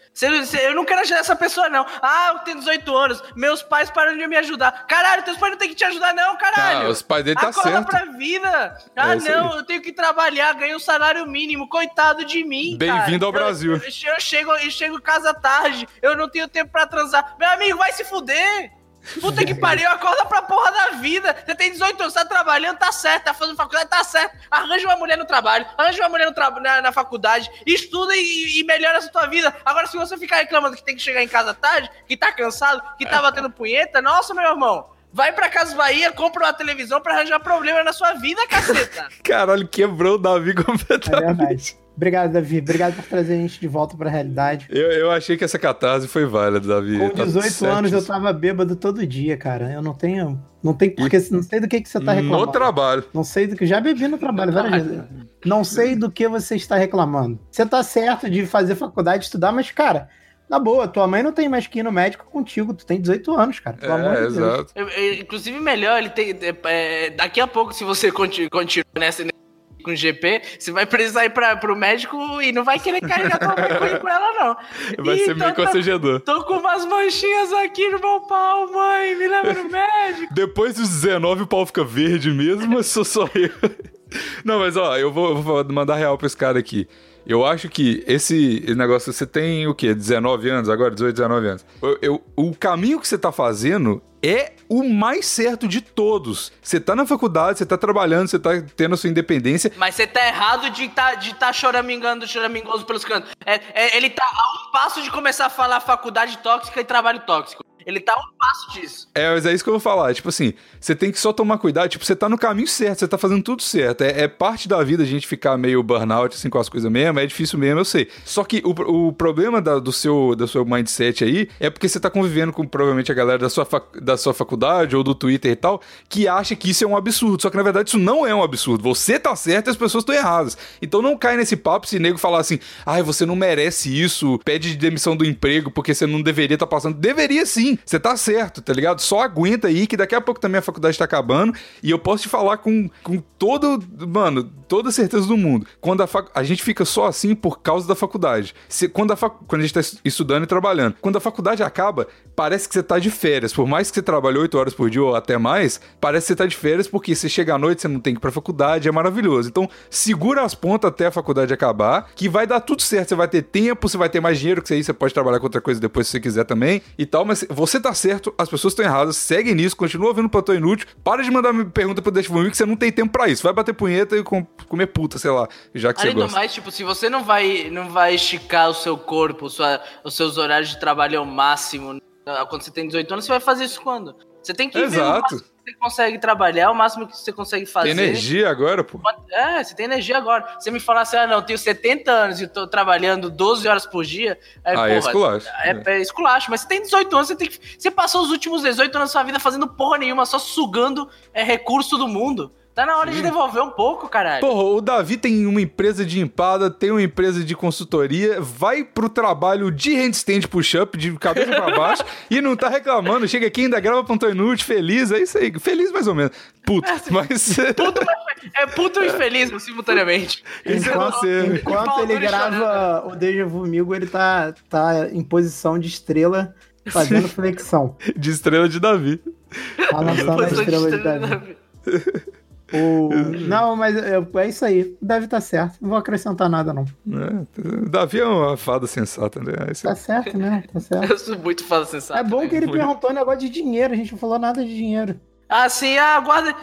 Eu não quero ajudar essa pessoa, não. Ah, eu tenho 18 anos, meus pais param de me ajudar. Caralho, teus pais não têm que te ajudar, não, caralho. Ah, os pais dele tá Acorda certo. pra vida. Ah, É não, eu tenho que trabalhar, ganhar um salário mínimo. Coitado de mim. Bem-vindo ao Eu- Brasil. Eu, eu chego, eu chego em casa tarde, eu não tenho tempo pra transar. Meu amigo, vai se fuder. Puta que pariu, acorda pra porra da vida. Você tem 18 anos, tá trabalhando, tá certo, tá fazendo faculdade, tá certo. Arranja uma mulher no trabalho, arranja uma mulher no tra- na, na faculdade, estuda e, e melhora essa tua vida. Agora, se você ficar reclamando que tem que chegar em casa tarde, que tá cansado, que tá batendo punheta, nossa, meu irmão. Vai pra Casa Bahia, compra uma televisão pra arranjar problema na sua vida, caceta. Caralho, quebrou o Davi É completamente. verdade. Obrigado, Davi. Obrigado por trazer a gente de volta pra realidade. Eu, eu achei que essa catarse foi válida, Davi. Com Tá 18 certo. anos eu tava bêbado todo dia, cara. Eu não tenho. Não tem porque. Não sei do que, que você tá No reclamando. trabalho. Não sei do que. Já bebi no trabalho várias vezes. Não sei do que você está reclamando. Você tá certo de fazer faculdade, estudar, mas, cara, na boa, tua mãe não tem mais que ir no médico contigo. Tu tem 18 anos, cara. Pelo amor É, de Deus. exato. Eu- eu- Inclusive, melhor, ele tem. é, daqui a pouco, se você conti- continuar nessa com GP, você vai precisar ir pra, pro médico e não vai querer carregar tua mãe com- ela, não. Vai Ih, ser meio constrangedor. Tô com umas manchinhas aqui no meu pau, mãe. Me leva no médico. Depois dos 19 o pau fica verde mesmo, mas sou só eu. Não, mas ó, eu vou, vou mandar real pra esse cara aqui. Eu acho que esse negócio, você tem o quê? 19 anos agora? 18, 19 anos. Eu- eu- o caminho que você tá fazendo é o mais certo de todos. Você tá na faculdade, você tá trabalhando, você tá tendo a sua independência. Mas você tá errado de tá, de tá choramingando, choramingoso pelos cantos. É, é- ele tá a um passo de começar a falar faculdade tóxica e trabalho tóxico. Ele tá um passo disso. É, mas é isso que eu vou falar. Tipo assim, você tem que só tomar cuidado. Tipo, você tá no caminho certo, você tá fazendo tudo certo. É, é parte da vida a gente ficar meio burnout, assim, com as coisas mesmo. É difícil mesmo, eu sei. Só que o, o problema da, do, seu, do seu mindset aí é porque você tá convivendo com provavelmente a galera da sua, fac- da sua faculdade ou do Twitter e tal, que acha que isso é um absurdo. Só que na verdade isso não é um absurdo. Você tá certo e as pessoas estão erradas. Então não cai nesse papo se nego falar assim, ai, você não merece isso, pede demissão do emprego porque você não deveria estar passando. Deveria sim, você tá certo, tá ligado? Só aguenta aí que daqui a pouco também a faculdade tá acabando e eu posso te falar com, com todo, mano, toda certeza do mundo. Quando a, fac- a gente fica só assim por causa da faculdade. Se, quando, a fac- quando a gente tá es- estudando e trabalhando. Quando a faculdade acaba, parece que você tá de férias. Por mais que você trabalhe 8 horas por dia ou até mais, parece que você tá de férias porque você chega à noite, você não tem que ir pra faculdade, é maravilhoso. Então, segura as pontas até a faculdade acabar, que vai dar tudo certo. Você vai ter tempo, você vai ter mais dinheiro, que aí você pode trabalhar com outra coisa depois se você quiser também e tal, mas você tá certo, as pessoas estão erradas, segue nisso, continua ouvindo o Plantão Inútil, para de mandar pergunta pro Deixa Vomigo que você não tem tempo pra isso. Vai bater punheta e com, comer puta, sei lá, já que Além você do gosta. mais, tipo, se você não vai, não vai esticar o seu corpo, sua, os seus horários de trabalho ao máximo, ah, quando você tem 18 anos, você vai fazer isso quando? Você tem que ver Exato. que você consegue trabalhar, o máximo que você consegue fazer. Tem energia agora, pô. É, você tem energia agora. Você me falar assim, ah, não, eu tenho 70 anos e tô trabalhando 12 horas por dia. Aí, Aí é porra, esculacho. É, é esculacho, mas você tem 18 anos, você tem que. Você passou os últimos 18 anos da sua vida fazendo porra nenhuma, só sugando é, recurso do mundo. Tá na hora de devolver um pouco, caralho. Porra, o Davi tem uma empresa de empada, tem uma empresa de consultoria, vai pro trabalho de handstand push-up, de cabeça pra baixo, e não tá reclamando. Chega aqui, ainda grava ponto inútil, feliz, é isso aí. Feliz mais ou menos. Puto, mas... Puto, mas é puto e feliz simultaneamente. Isso é Enquanto, enquanto ele grava o Deja Vomigo, ele tá, tá em posição de estrela, fazendo flexão. De estrela de Davi. Tá lançando a Posição de estrela de estrela Davi. O... Não, mas é, é isso aí. O Davi tá certo. Não vou acrescentar nada, não. É, Davi é uma fada sensata, né? Esse- Tá certo, né? Tá certo. Eu sou muito fã sensato. É bom que ele Muito. perguntou um negócio de dinheiro. A gente não falou nada de dinheiro. Ah, sim, ah, guarda.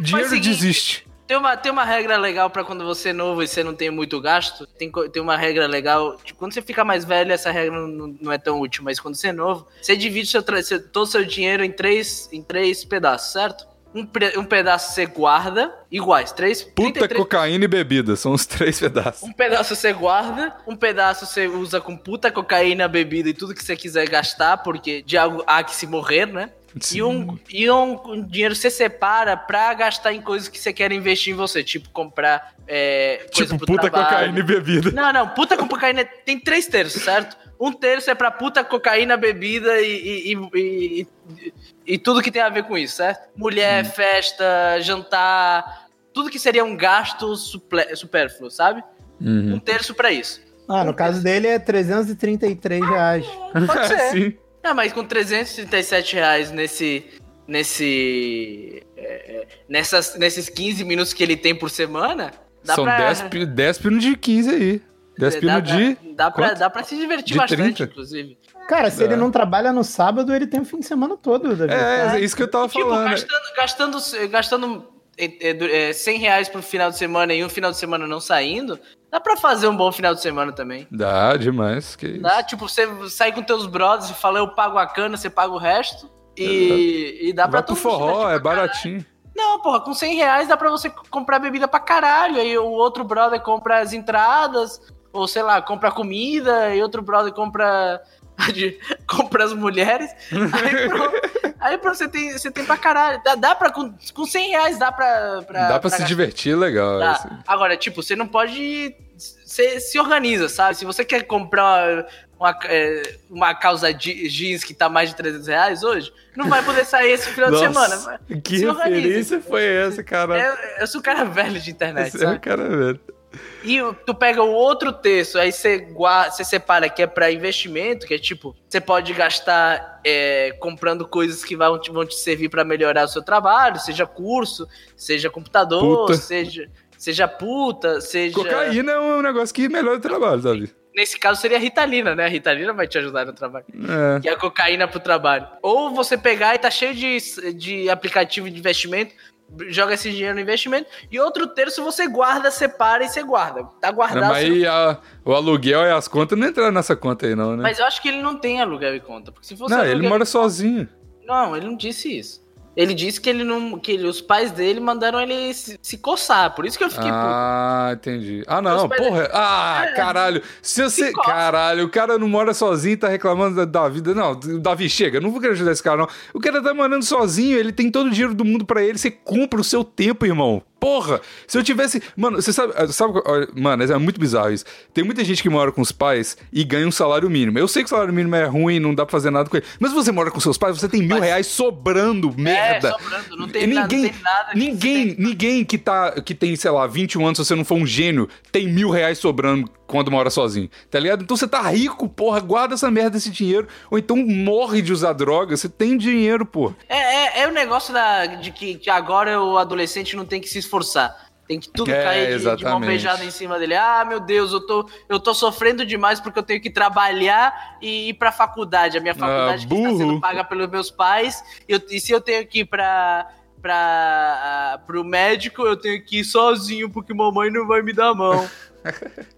Dinheiro seguinte, desiste. Tem uma, tem uma regra legal pra quando você é novo e você não tem muito gasto. Tem, tem uma regra legal. Tipo, quando você fica mais velho, essa regra não, não é tão útil. Mas quando você é novo, você divide seu, seu- todo o seu dinheiro em três, em três pedaços, certo? Um, um pedaço você guarda, iguais, três. Puta, 33 cocaína e bebida, são os três pedaços. Um pedaço você guarda, um pedaço você usa com puta cocaína, bebida e tudo que você quiser gastar, porque de algo há que se morrer, né? Sim. E um, e um, dinheiro você separa pra gastar em coisas que você quer investir em você, tipo comprar é, Tipo, puta, trabalho. cocaína e bebida. Não, não, puta com cocaína tem três terços, certo? Um terço é pra puta, cocaína, bebida e, e, e, e- e tudo que tem a ver com isso, certo? Mulher, festa, jantar, tudo que seria um gasto supérfluo, sabe? Uhum. Um terço pra isso. Ah, no caso dele é 333 reais. Pode ser. Sim. Ah, mas com 337 reais nesse. Nesse. é, nessas, nesses 15 minutos que ele tem por semana. Dá São pra, 10 pi- 10 pino de 15 aí. 10 dá, pino dá, de. dá, pra, dá pra se divertir De bastante, 30? inclusive. Cara, se É. ele não trabalha no sábado, ele tem o fim de semana todo, Davi. É, é isso que eu tava Tipo, falando. gastando, gastando, gastando é, é, du- é, 100 reais pro final de semana e um final de semana não saindo, dá pra fazer um bom final de semana também. Dá demais. Que isso. Dá, tipo, você sai com teus brothers e fala, eu pago a cana, você paga o resto. E, e dá pra Vai pro todo mundo forró, é pra caralho. baratinho. Não, porra, com 100 reais dá pra você comprar bebida pra caralho. Aí o outro brother compra as entradas, ou sei lá, compra comida, e outro brother compra. de- compra as mulheres. Aí pronto. Aí pronto, você tem, você tem pra caralho. Dá, dá pra. Com, com 100 reais dá pra. pra Dá pra se gastar. divertir legal. Assim. Agora, tipo, você não pode. Você se organiza, sabe? Se você quer comprar uma, é, uma calça je- jeans que tá mais de 300 reais hoje, não vai poder sair esse final de semana. Nossa, que se referência foi essa, cara? É, eu sou um cara velho de internet, Esse é o cara velho. E tu pega o outro terço, aí você guarda, você separa que é pra investimento, que é tipo, você pode gastar é, comprando coisas que vão te, vão te servir pra melhorar o seu trabalho, seja curso, seja computador, Puta. seja seja puta, seja Cocaína é um negócio que melhora o trabalho, sabe? Nesse caso seria a Ritalina, né? A Ritalina vai te ajudar no trabalho. É. É a cocaína pro trabalho. Ou você pegar e tá cheio de, de aplicativo de investimento, joga esse dinheiro no investimento, e outro terço você guarda, separa e você guarda. Tá guardado. Mas aí o aluguel e as contas não entraram nessa conta aí, não, né? Mas eu acho que ele não tem aluguel e conta. Porque se fosse não, aluguel ele mora sozinho. Não, ele não disse isso. Ele disse que ele não. que ele- os pais dele mandaram ele se, se coçar. Por isso que eu fiquei puto. Ah, entendi. Ah, não, porra. Ah, É, caralho. Se você. coça. Caralho, o cara não mora sozinho e tá reclamando da, da vida. Não, Davi, chega. Não vou querer ajudar esse cara, não. O cara tá morando sozinho, ele tem todo o dinheiro do mundo pra ele. Você compra o seu tempo, irmão. Porra, se eu tivesse. Mano, você sabe. sabe olha, mano, é muito bizarro isso. Tem muita gente que mora com os pais e ganha um salário mínimo. Eu sei que o salário mínimo é ruim, não dá pra fazer nada com ele. Mas você mora com seus pais, você tem mil reais sobrando, merda. É, sobrando, não tem E nada, ninguém, não tem nada ninguém, tem. ninguém que tá, que tem, sei lá, 21 anos, se você não for um gênio, tem mil reais sobrando quando mora sozinho, tá ligado? Então você tá rico, porra, guarda essa merda desse dinheiro, ou então morre de usar droga, você tem dinheiro, porra. É, é, é o negócio da, de que, que agora o adolescente não tem que se esforçar. Tem que tudo É, cair de, de mão beijada em cima dele. Ah, meu Deus, eu tô, eu tô sofrendo demais porque eu tenho que trabalhar e ir pra faculdade. A minha faculdade que está sendo paga pelos meus pais. E, eu- e se eu tenho que ir pra, pra, ah, pro médico, eu tenho que ir sozinho porque mamãe não vai me dar a mão.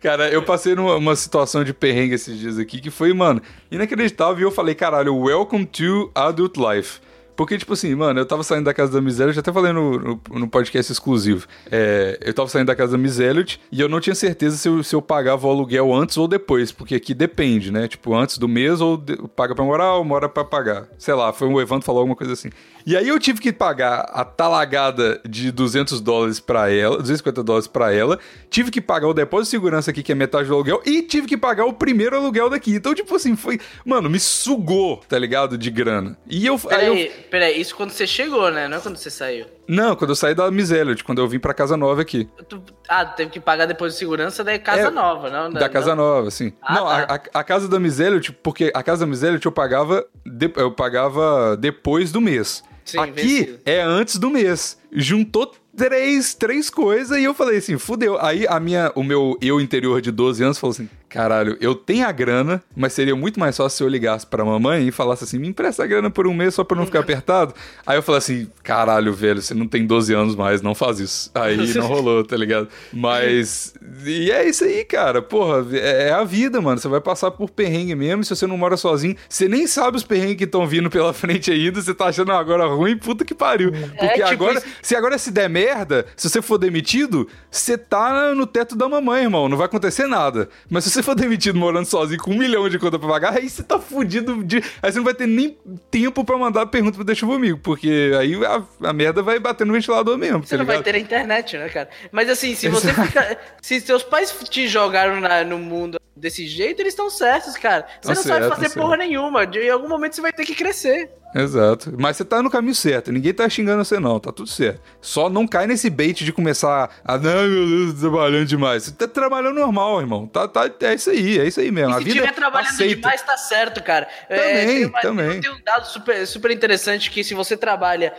Cara, eu passei numa uma situação de perrengue esses dias aqui que foi, mano, inacreditável. E eu falei, caralho, welcome to adult life. Porque, tipo assim, mano, eu tava saindo da casa da eu já até falei no, no, no podcast exclusivo. É, eu tava saindo da casa da Misélia e eu não tinha certeza se eu, se eu pagava o aluguel antes ou depois, porque aqui depende, né? Tipo, antes do mês ou de- paga pra morar ou mora pra pagar. Sei lá, foi um Evandro falou alguma coisa assim. E aí eu tive que pagar a talagada de 200 dólares pra ela, 250 dólares pra ela, tive que pagar o depósito de segurança aqui, que é metade do aluguel, e tive que pagar o primeiro aluguel daqui. Então, tipo assim, foi. Mano, me sugou, tá ligado? De grana. E eu. Aí eu Peraí, isso quando você chegou, né? Não é quando você saiu. não, quando eu saí da Misélia, quando eu vim pra casa nova aqui. Tu- ah, tu teve que pagar depois de segurança da casa É, nova, não? Da casa nova, sim. Ah, não, a, tá. a- a casa da Misélia, tipo, porque a casa da Misélia eu pagava, de- eu pagava depois do mês. Sim, Aqui vencido. é antes do mês. Juntou três, três coisas e eu falei assim, fudeu. Aí a minha, o meu eu interior de 12 anos falou assim, caralho, eu tenho a grana, mas seria muito mais fácil se eu ligasse pra mamãe e falasse assim, me empresta a grana por um mês só pra não ficar apertado. Aí eu falei assim, caralho, velho, você não tem 12 anos mais, não faz isso. Aí não rolou, tá ligado? Mas, e é isso aí, cara, porra, é é a vida, mano, você vai passar por perrengue mesmo, se você não mora sozinho, você nem sabe os perrengues que estão vindo pela frente ainda, você tá achando agora ruim, puta que pariu. Porque tipo agora, isso- se agora se der merda, se você for demitido, você tá no teto da mamãe, irmão. Não vai acontecer nada. Mas se você for demitido morando sozinho com um milhão de conta pra pagar, aí você tá fudido de. Aí você não vai ter nem tempo pra mandar pergunta pro Deixa Comigo. Porque aí a, a merda vai bater no ventilador mesmo. Você tá não vai ter a internet, né, cara? Mas assim, se você fica. Se seus pais te jogaram na- no mundo desse jeito, eles estão certos, cara. Você Tão não sabe certo, fazer tão porra nenhuma. De- Em algum momento você vai ter que crescer. Exato. Mas você tá no caminho certo. Ninguém tá xingando você, não. Tá tudo certo. Só não cai nesse bait de começar a. Não, meu Deus, tô trabalhando demais. Você tá trabalhando normal, irmão. Tá, tá, é isso aí, é isso aí mesmo. E a se vida tiver trabalhando aceita. demais, tá certo, cara. Também, tem uma- também. Tem um dado super, super interessante que se você trabalha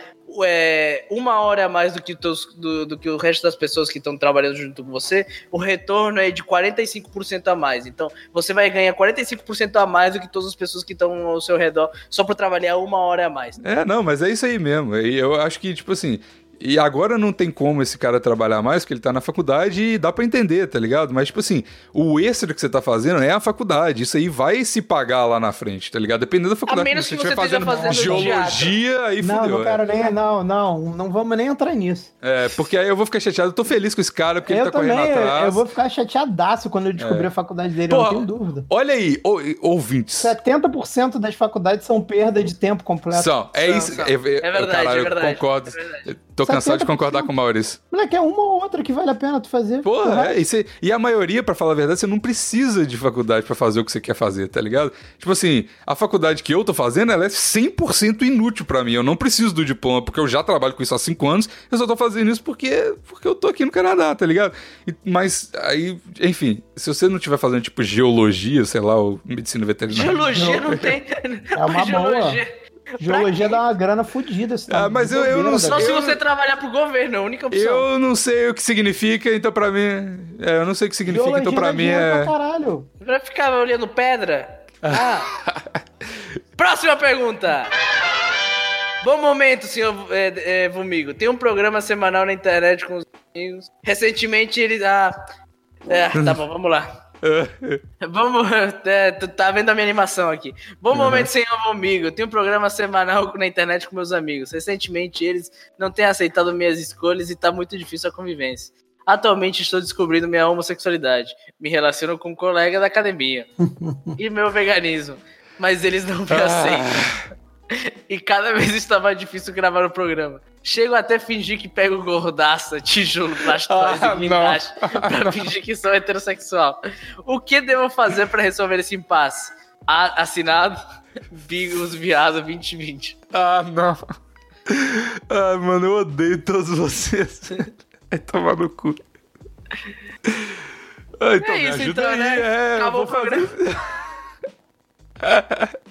é, uma hora a mais do que, teus, do, do que o resto das pessoas que estão trabalhando junto com você, o retorno é de 45% a mais. Então, você vai ganhar 45% a mais do que todas as pessoas que estão ao seu redor só por trabalhar uma hora a mais. É, não, mas é isso aí mesmo. E eu acho que, tipo assim. E agora não tem como esse cara trabalhar mais, porque ele tá na faculdade e dá pra entender, tá ligado? Mas, tipo assim, o extra que você tá fazendo é a faculdade. Isso aí vai se pagar lá na frente, tá ligado? Dependendo da faculdade. menos Se que estiver você esteja fazendo geologia, aí Não, fudeu. não é. quero nem. Não, não, não vamos nem entrar nisso. É, porque aí eu vou ficar chateado. Eu tô feliz com esse cara, porque eu ele tá também, correndo atrás. eu vou ficar chateadaço quando eu descobrir a faculdade dele, eu Porra, não tenho dúvida. Olha aí, ouvintes. 70% das faculdades são perda de tempo completo. São, é São, isso. são. É, É verdade, caralho, é verdade, Eu concordo. é verdade. Tô cansado de 70%. concordar com o Maurício. Moleque, é uma ou outra que vale a pena tu fazer. Porra, Uhum. é, e, você- e a maioria, pra falar a verdade, você não precisa de faculdade pra fazer o que você quer fazer, tá ligado? Tipo assim, a faculdade que eu tô fazendo, ela é 100% inútil pra mim. Eu não preciso do diploma, porque eu já trabalho com isso há 5 anos. Eu só tô fazendo isso porque, porque eu tô aqui no Canadá, tá ligado? E- mas aí, enfim, se você não estiver fazendo tipo geologia, sei lá, ou medicina veterinária. Geologia não tem. É uma boa. Geologia. Dá uma grana fodida. tá Ah, mas eu- eu não velho. Só se você trabalhar pro governo, é a única opção. Eu não sei o que significa, então pra mim. É, eu não sei o que significa, Geologia então pra mim é. pra caralho. Pra ficar olhando pedra? Ah. Próxima pergunta. Bom momento, senhor é, é, Vomigo. Tem um programa semanal na internet com os amigos. Recentemente ele. Ah. É, tá bom, vamos lá. Vamos. É, tu tá vendo a minha animação aqui. Bom momento, senhor Vomigo. Eu tenho um programa semanal na internet com meus amigos. Recentemente eles não têm aceitado minhas escolhas e tá muito difícil a convivência. Atualmente estou descobrindo minha homossexualidade. Me relaciono com um colega da academia. e meu veganismo. Mas eles não me aceitam. E cada vez está mais difícil gravar o programa. Chego até a fingir que pego gordaça, tijolo, plastose Ah, e guindaste pra fingir que sou heterossexual. O que devo fazer para resolver esse impasse? A- assinado Bigos Viado 2020. Ah, não. Ah, mano, eu odeio todos vocês. Vai tomar no cu. Ah, então É me isso, então, aí. né? É, Acabou o programa. fazer.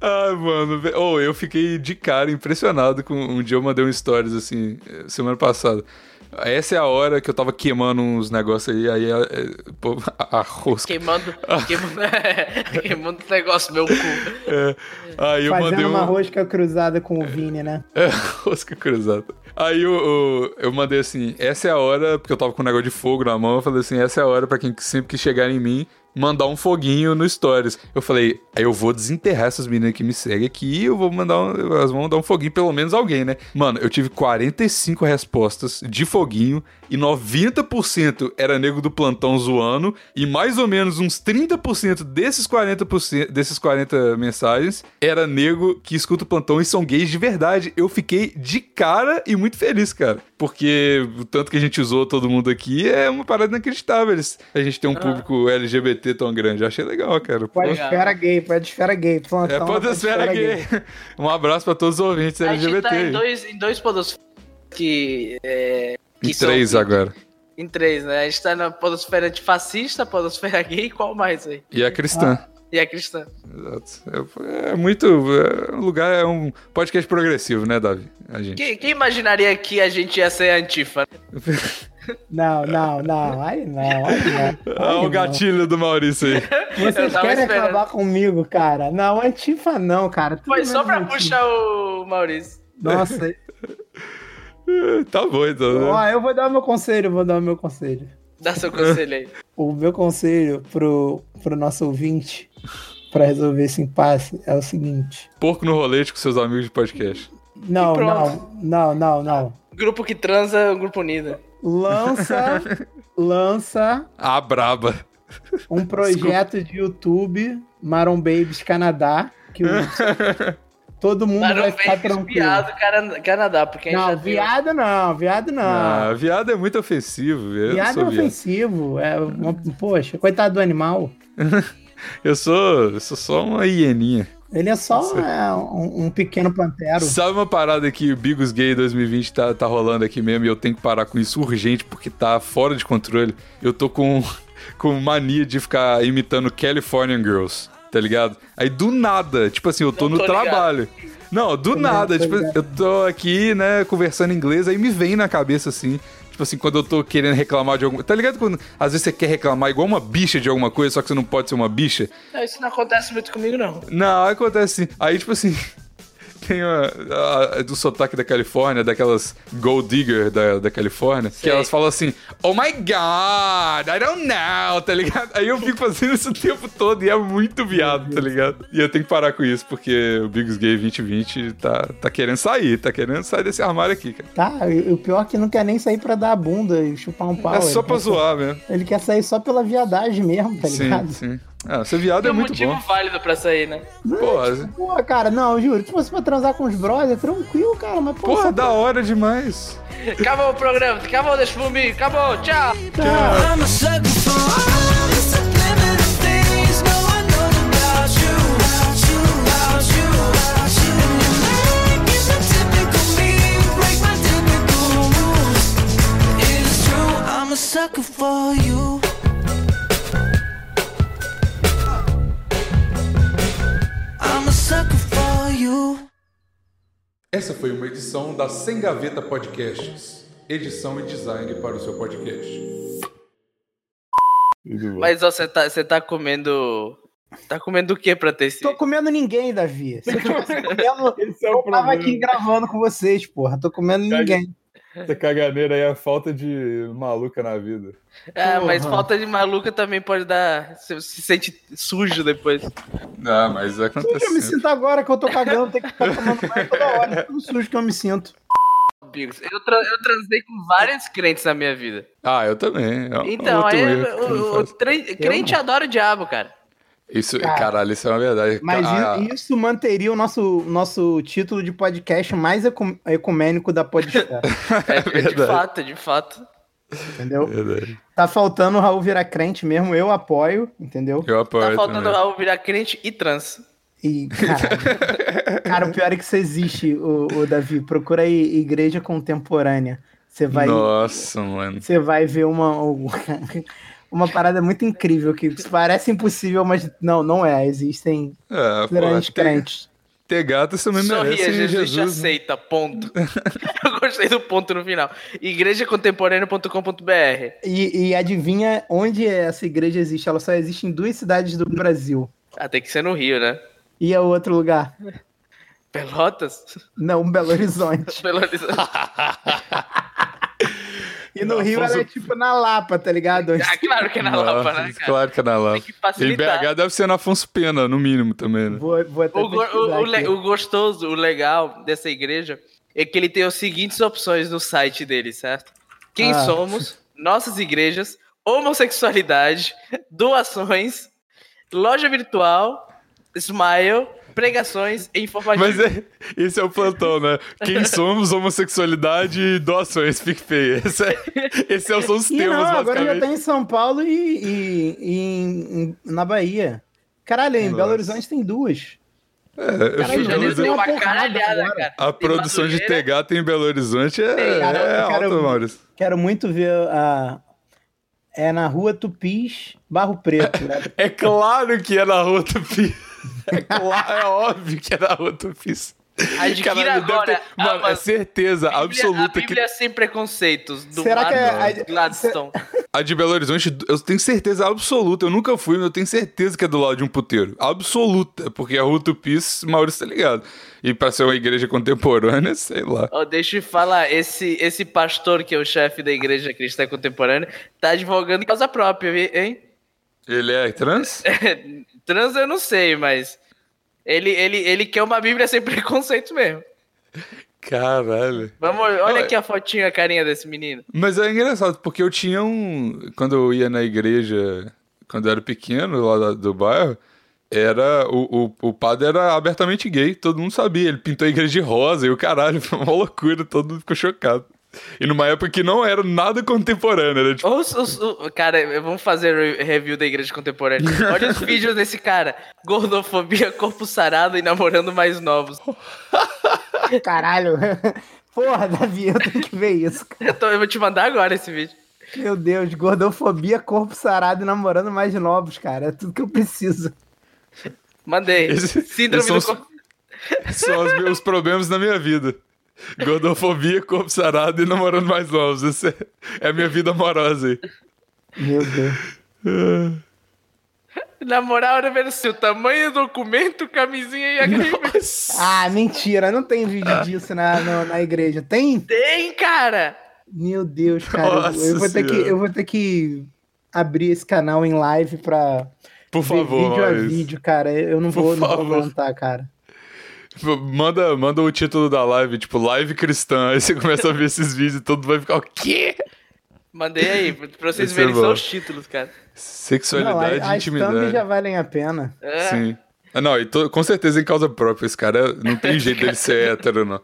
Ai, mano. Oh, eu fiquei de cara impressionado com um dia eu mandei um stories assim, eh, semana passada. Essa é a hora que eu tava queimando uns negócios aí, aí é, é, pô, a, a rosca. Queimando, queimando, queimando o negócio, meu cu. É, aí eu Fazendo mandei uma um. rosca cruzada com o Vini, né? É, rosca cruzada. Aí eu, eu, eu mandei assim, essa é a hora, porque eu tava com um negócio de fogo na mão, eu falei assim, essa é a hora pra quem sempre que chegar em mim, mandar um foguinho no Stories. Eu falei, eu vou desenterrar essas meninas que me seguem aqui e eu vou mandar um, elas vão mandar um foguinho, pelo menos alguém, né? Mano, eu tive 45 respostas de foguinho e 90% era nego do plantão zoando e mais ou menos uns 30% desses 40% desses 40 mensagens era nego que escuta o plantão e são gays de verdade. Eu fiquei de cara e muito feliz, cara. Porque o tanto que a gente usou todo mundo aqui é uma parada inacreditável. A gente tem um público LGBT tão grande. Achei legal, cara. Podesfera gay, podesfera gay. Plantão, É podosfera gay. Um abraço pra todos os ouvintes A gente LGBT. tá em dois, em dois podosferas que. É, que Em três são- agora. Em três, né? A gente tá na podosfera de fascista, podosfera gay, qual mais aí? E a cristã. E a cristã. Exato. É, é muito. É um lugar, é um podcast progressivo, né, Davi? A gente. Quem, quem imaginaria que a gente ia ser antifa? Não, não, não. Aí não, aí não. Aí o não. gatilho do Maurício aí. Vocês querem esperando. acabar comigo, cara? Não, Antifa não, cara. Tudo Foi só pra Antifa. puxar o Maurício. Nossa, tá bom, então. né? ó, eu vou dar o meu conselho, vou dar o meu conselho. Dá seu conselho aí. O meu conselho pro, pro nosso ouvinte, pra resolver esse impasse, é o seguinte. Porco no rolete com seus amigos de podcast. Não, não, não, não, não. Grupo que transa, é um grupo unido. Lança, lança Ah, braba. um projeto de YouTube, Maron Babies Canadá, que o- todo mundo Mas vai ficar tranquilo. viado Cana- Canadá, porque a gente Não, tem- viado não, viado não. Ah, viado é muito ofensivo. Viado é viado. ofensivo. É, uma- poxa, coitado do animal. Eu sou, eu sou só uma hieninha. Ele é só é, um, um pequeno pantero. Sabe uma parada que o Bigos Gay 2020 tá, tá rolando aqui mesmo e eu tenho que parar com isso urgente porque tá fora de controle? Eu tô com, com mania de ficar imitando Californian Girls, tá ligado? Aí do nada, tipo assim, eu tô Não no tô ligado. trabalho. Não, do nada, tô tipo, ligado. eu tô aqui, né, conversando inglês, aí me vem na cabeça assim, tipo assim, quando eu tô querendo reclamar de alguma. Tá ligado quando às vezes você quer reclamar igual uma bicha de alguma coisa, só que você não pode ser uma bicha? Não, isso não acontece muito comigo, não. Não, acontece assim. Aí, tipo assim. Tem a, a- do sotaque da Califórnia, daquelas gold digger da, da Califórnia, que Sei. elas falam assim: Oh my god, I don't know, tá ligado? Aí eu fico fazendo isso o tempo todo e é muito viado, tá ligado? E eu tenho que parar com isso, porque o Bigs Gay 2020 tá, tá querendo sair, tá querendo sair desse armário aqui, cara. Tá, o pior é que não quer nem sair pra dar a bunda e chupar um pau. é só pra zoar mesmo. Ele quer sair só pela viadagem mesmo, tá ligado? Sim, sim. Ah, ser viado Tem é um muito motivo bom. válido pra sair, né? Porra, Pô, cara, não, juro, se fosse pra transar com os brothers, tranquilo, cara, mas porra, só da hora demais. Acabou o programa, acabou, deixa comigo, acabou, tchau! I'm a sucker for all Essa foi uma edição da Sem Gaveta Podcasts. Edição e design para o seu podcast. Mas ó, você tá, você tá comendo. Tá comendo o que pra ter esse. Tô comendo ninguém, Davi. Se eu tivesse comendo, é eu tava aqui gravando com vocês, porra. Tô comendo ninguém. Essa caganeira aí é a falta de maluca na vida. É, mas Porra. falta de maluca também pode dar. Você se sente sujo depois. Não, mas Sujo eu me acontece. sinto agora que eu tô cagando, tem que ficar tomando banho toda hora. Tudo sujo que eu me sinto. Bigos. Eu, tra- eu transei com vários crentes na minha vida. Ah, eu também. É um Então, aí mundo o, o, tre- crente adora o diabo, cara. Isso, Cara, caralho, isso é uma verdade. Mas Ah, isso manteria o nosso, nosso título de podcast mais ecu- ecumênico da podesfera, É, de verdade. fato, de fato. entendeu? verdade. Tá faltando o Raul virar crente mesmo, eu apoio, entendeu? Eu apoio Tá faltando também. Raul virar crente e trans. E, cara, cara, o pior é que isso existe, o, o Davi. Procura aí Igreja Contemporânea. Você vai, Nossa, mano. você vai ver uma, uma parada muito incrível que parece impossível, mas não, não é. Existem É, pô, grandes tem, crentes. Ter gatos também Sorria, merecem Jesus, te Jesus. né? aceita, ponto. Eu gostei do ponto no final. igrejacontemporânea.com.br E, e adivinha onde essa igreja existe? Ela só existe em duas cidades do Brasil. Ah, tem que ser no Rio, né? E é outro lugar? Pelotas? Não, Belo Horizonte. Belo Horizonte. E no Rio ela é tipo na Lapa, tá ligado? Ah, claro que é na Nossa, Lapa, né, cara? Claro que é na Lapa. Em. BH deve ser na Afonso Pena, no mínimo também, né? Vou, vou até O, o- o o gostoso, o legal dessa igreja é que ele tem as seguintes opções no site dele, certo? Quem Ah. somos, nossas igrejas, homossexualidade, doações, loja virtual, smile, pregações e informativos. Mas é, esse é o plantão, né? Quem somos, homossexualidade e doações, PicPay. Esse, é, esse é, são os temas, não, agora já basicamente. tá em São Paulo e, e- e em- na Bahia. Caralho, em Belo Nossa. Horizonte tem duas. É, eu Cara, Janeiro tem tem uma caralhada, cara. A Tem produção de ter gato em Belo Horizonte é, Tem, cara, é quero- alta, Maurício. Quero muito ver a. É na rua Tupis, Barro Preto. né? É claro que é na rua Tupi. É, claro, é óbvio que é rua Tupi. Adquira Caralho, agora ter- Mano, a- é certeza Bíblia- absoluta a Bíblia sem preconceitos, do Será que é- a- Gladstone. que a de Belo Horizonte, eu tenho certeza absoluta, eu nunca fui, mas eu tenho certeza que é do lado de um puteiro. Absoluta, porque a rua Tupi, Maurício tá ligado. E pra ser uma igreja contemporânea, sei lá. Ó, deixa eu falar, esse, esse pastor que é o chefe da igreja cristã contemporânea tá advogando em causa própria, hein? Ele é trans? Trans eu não sei, mas ele, ele, ele quer uma Bíblia sem preconceito mesmo. Caralho. Vamos, olha aqui a fotinha, a carinha desse menino. Mas é engraçado, porque eu tinha um. Quando eu ia na igreja, quando eu era pequeno, lá do bairro, era. O, o, o padre era abertamente gay, todo mundo sabia. Ele pintou a igreja de rosa e o caralho, foi uma loucura, todo mundo ficou chocado. E numa época que não era nada contemporâneo, era tipo. Os, os- o- cara, vamos fazer re- review da igreja contemporânea. Olha os vídeos desse cara. Gordofobia, corpo sarado e namorando mais novos. Caralho. Porra, Davi, eu tenho que ver isso. Eu, tô- eu vou te mandar agora esse vídeo. Meu Deus, gordofobia, corpo sarado e namorando mais novos, cara. É tudo que eu preciso. Mandei. Esse- Síndrome do são corpo. São os meus problemas na minha vida. Gordofobia, corpo sarado e namorando mais novos. Essa é, é a minha vida amorosa aí. Meu Deus. Na moral, era ver se o tamanho do documento, camisinha e HIV. Ah, mentira, não tem vídeo disso na, na, na igreja. Tem? Tem, cara! Meu Deus, cara. eu- Nossa eu, vou ter que, eu vou ter que abrir esse canal em live pra Por favor, vídeo a vídeo, cara. Eu não Por vou, não vou aguentar, cara. Manda, manda o título da live, tipo, live cristã. Aí você começa a ver esses vídeos e todo mundo vai ficar, o quê? Mandei aí, pra vocês é verem só os títulos, cara. Não, Sexualidade e as intimidade. já valem a pena. É. Sim. Ah, não, e to- com certeza em causa própria. Esse cara não tem jeito dele ser hétero, não.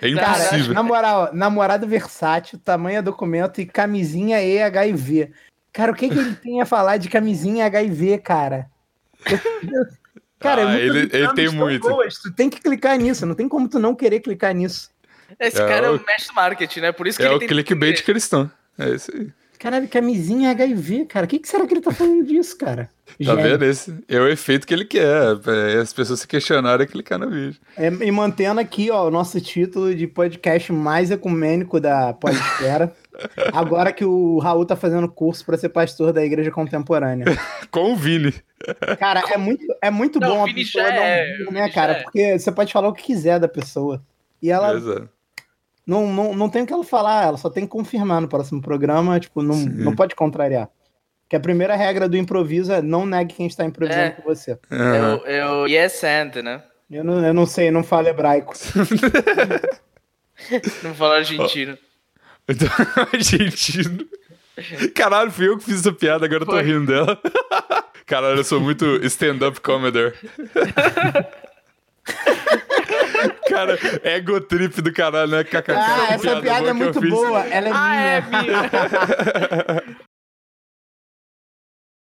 É Cara, impossível. na moral, namorado versátil, tamanho é documento e camisinha e HIV. Cara, o que, que ele tem a falar de camisinha e HIV, cara? Eu- Cara, é Ah, muito ele- ele tem muito. boas, Tu tem que clicar nisso, não tem como tu não querer clicar nisso. Esse É cara é o- o mestre marketing, né? Por isso que É ele o tem clickbait cristão. É isso aí. Caralho, camisinha HIV, cara. O que, que será que ele tá falando disso, cara? Tá vendo? Esse é o efeito que ele quer. É as pessoas se questionarem e clicar no vídeo. É, e mantendo aqui, ó, o nosso título de podcast mais ecumênico da Podesfera. agora que o Raul tá fazendo curso pra ser pastor da igreja contemporânea. Com o Vini. Cara, é muito, é muito Não, bom a pessoa dar um é, vídeo, né, cara? é. Porque você pode falar o que quiser da pessoa. E ela Exato. Não, não, não tem o que ela falar, ela só tem que confirmar no próximo programa, tipo, não, não pode contrariar. Que a primeira regra do improviso é não negue quem está improvisando É. com você. É o, é o Yes and, né? Eu não, eu não sei, não falo hebraico. Não fala argentino. Então, argentino. Caralho, fui eu que fiz essa piada, agora eu tô Foi. rindo dela. Caralho, eu sou muito stand-up comedy. Cara, ego trip do caralho, né? Ah, essa piada boa é muito boa, ela é Ah, é minha. minha.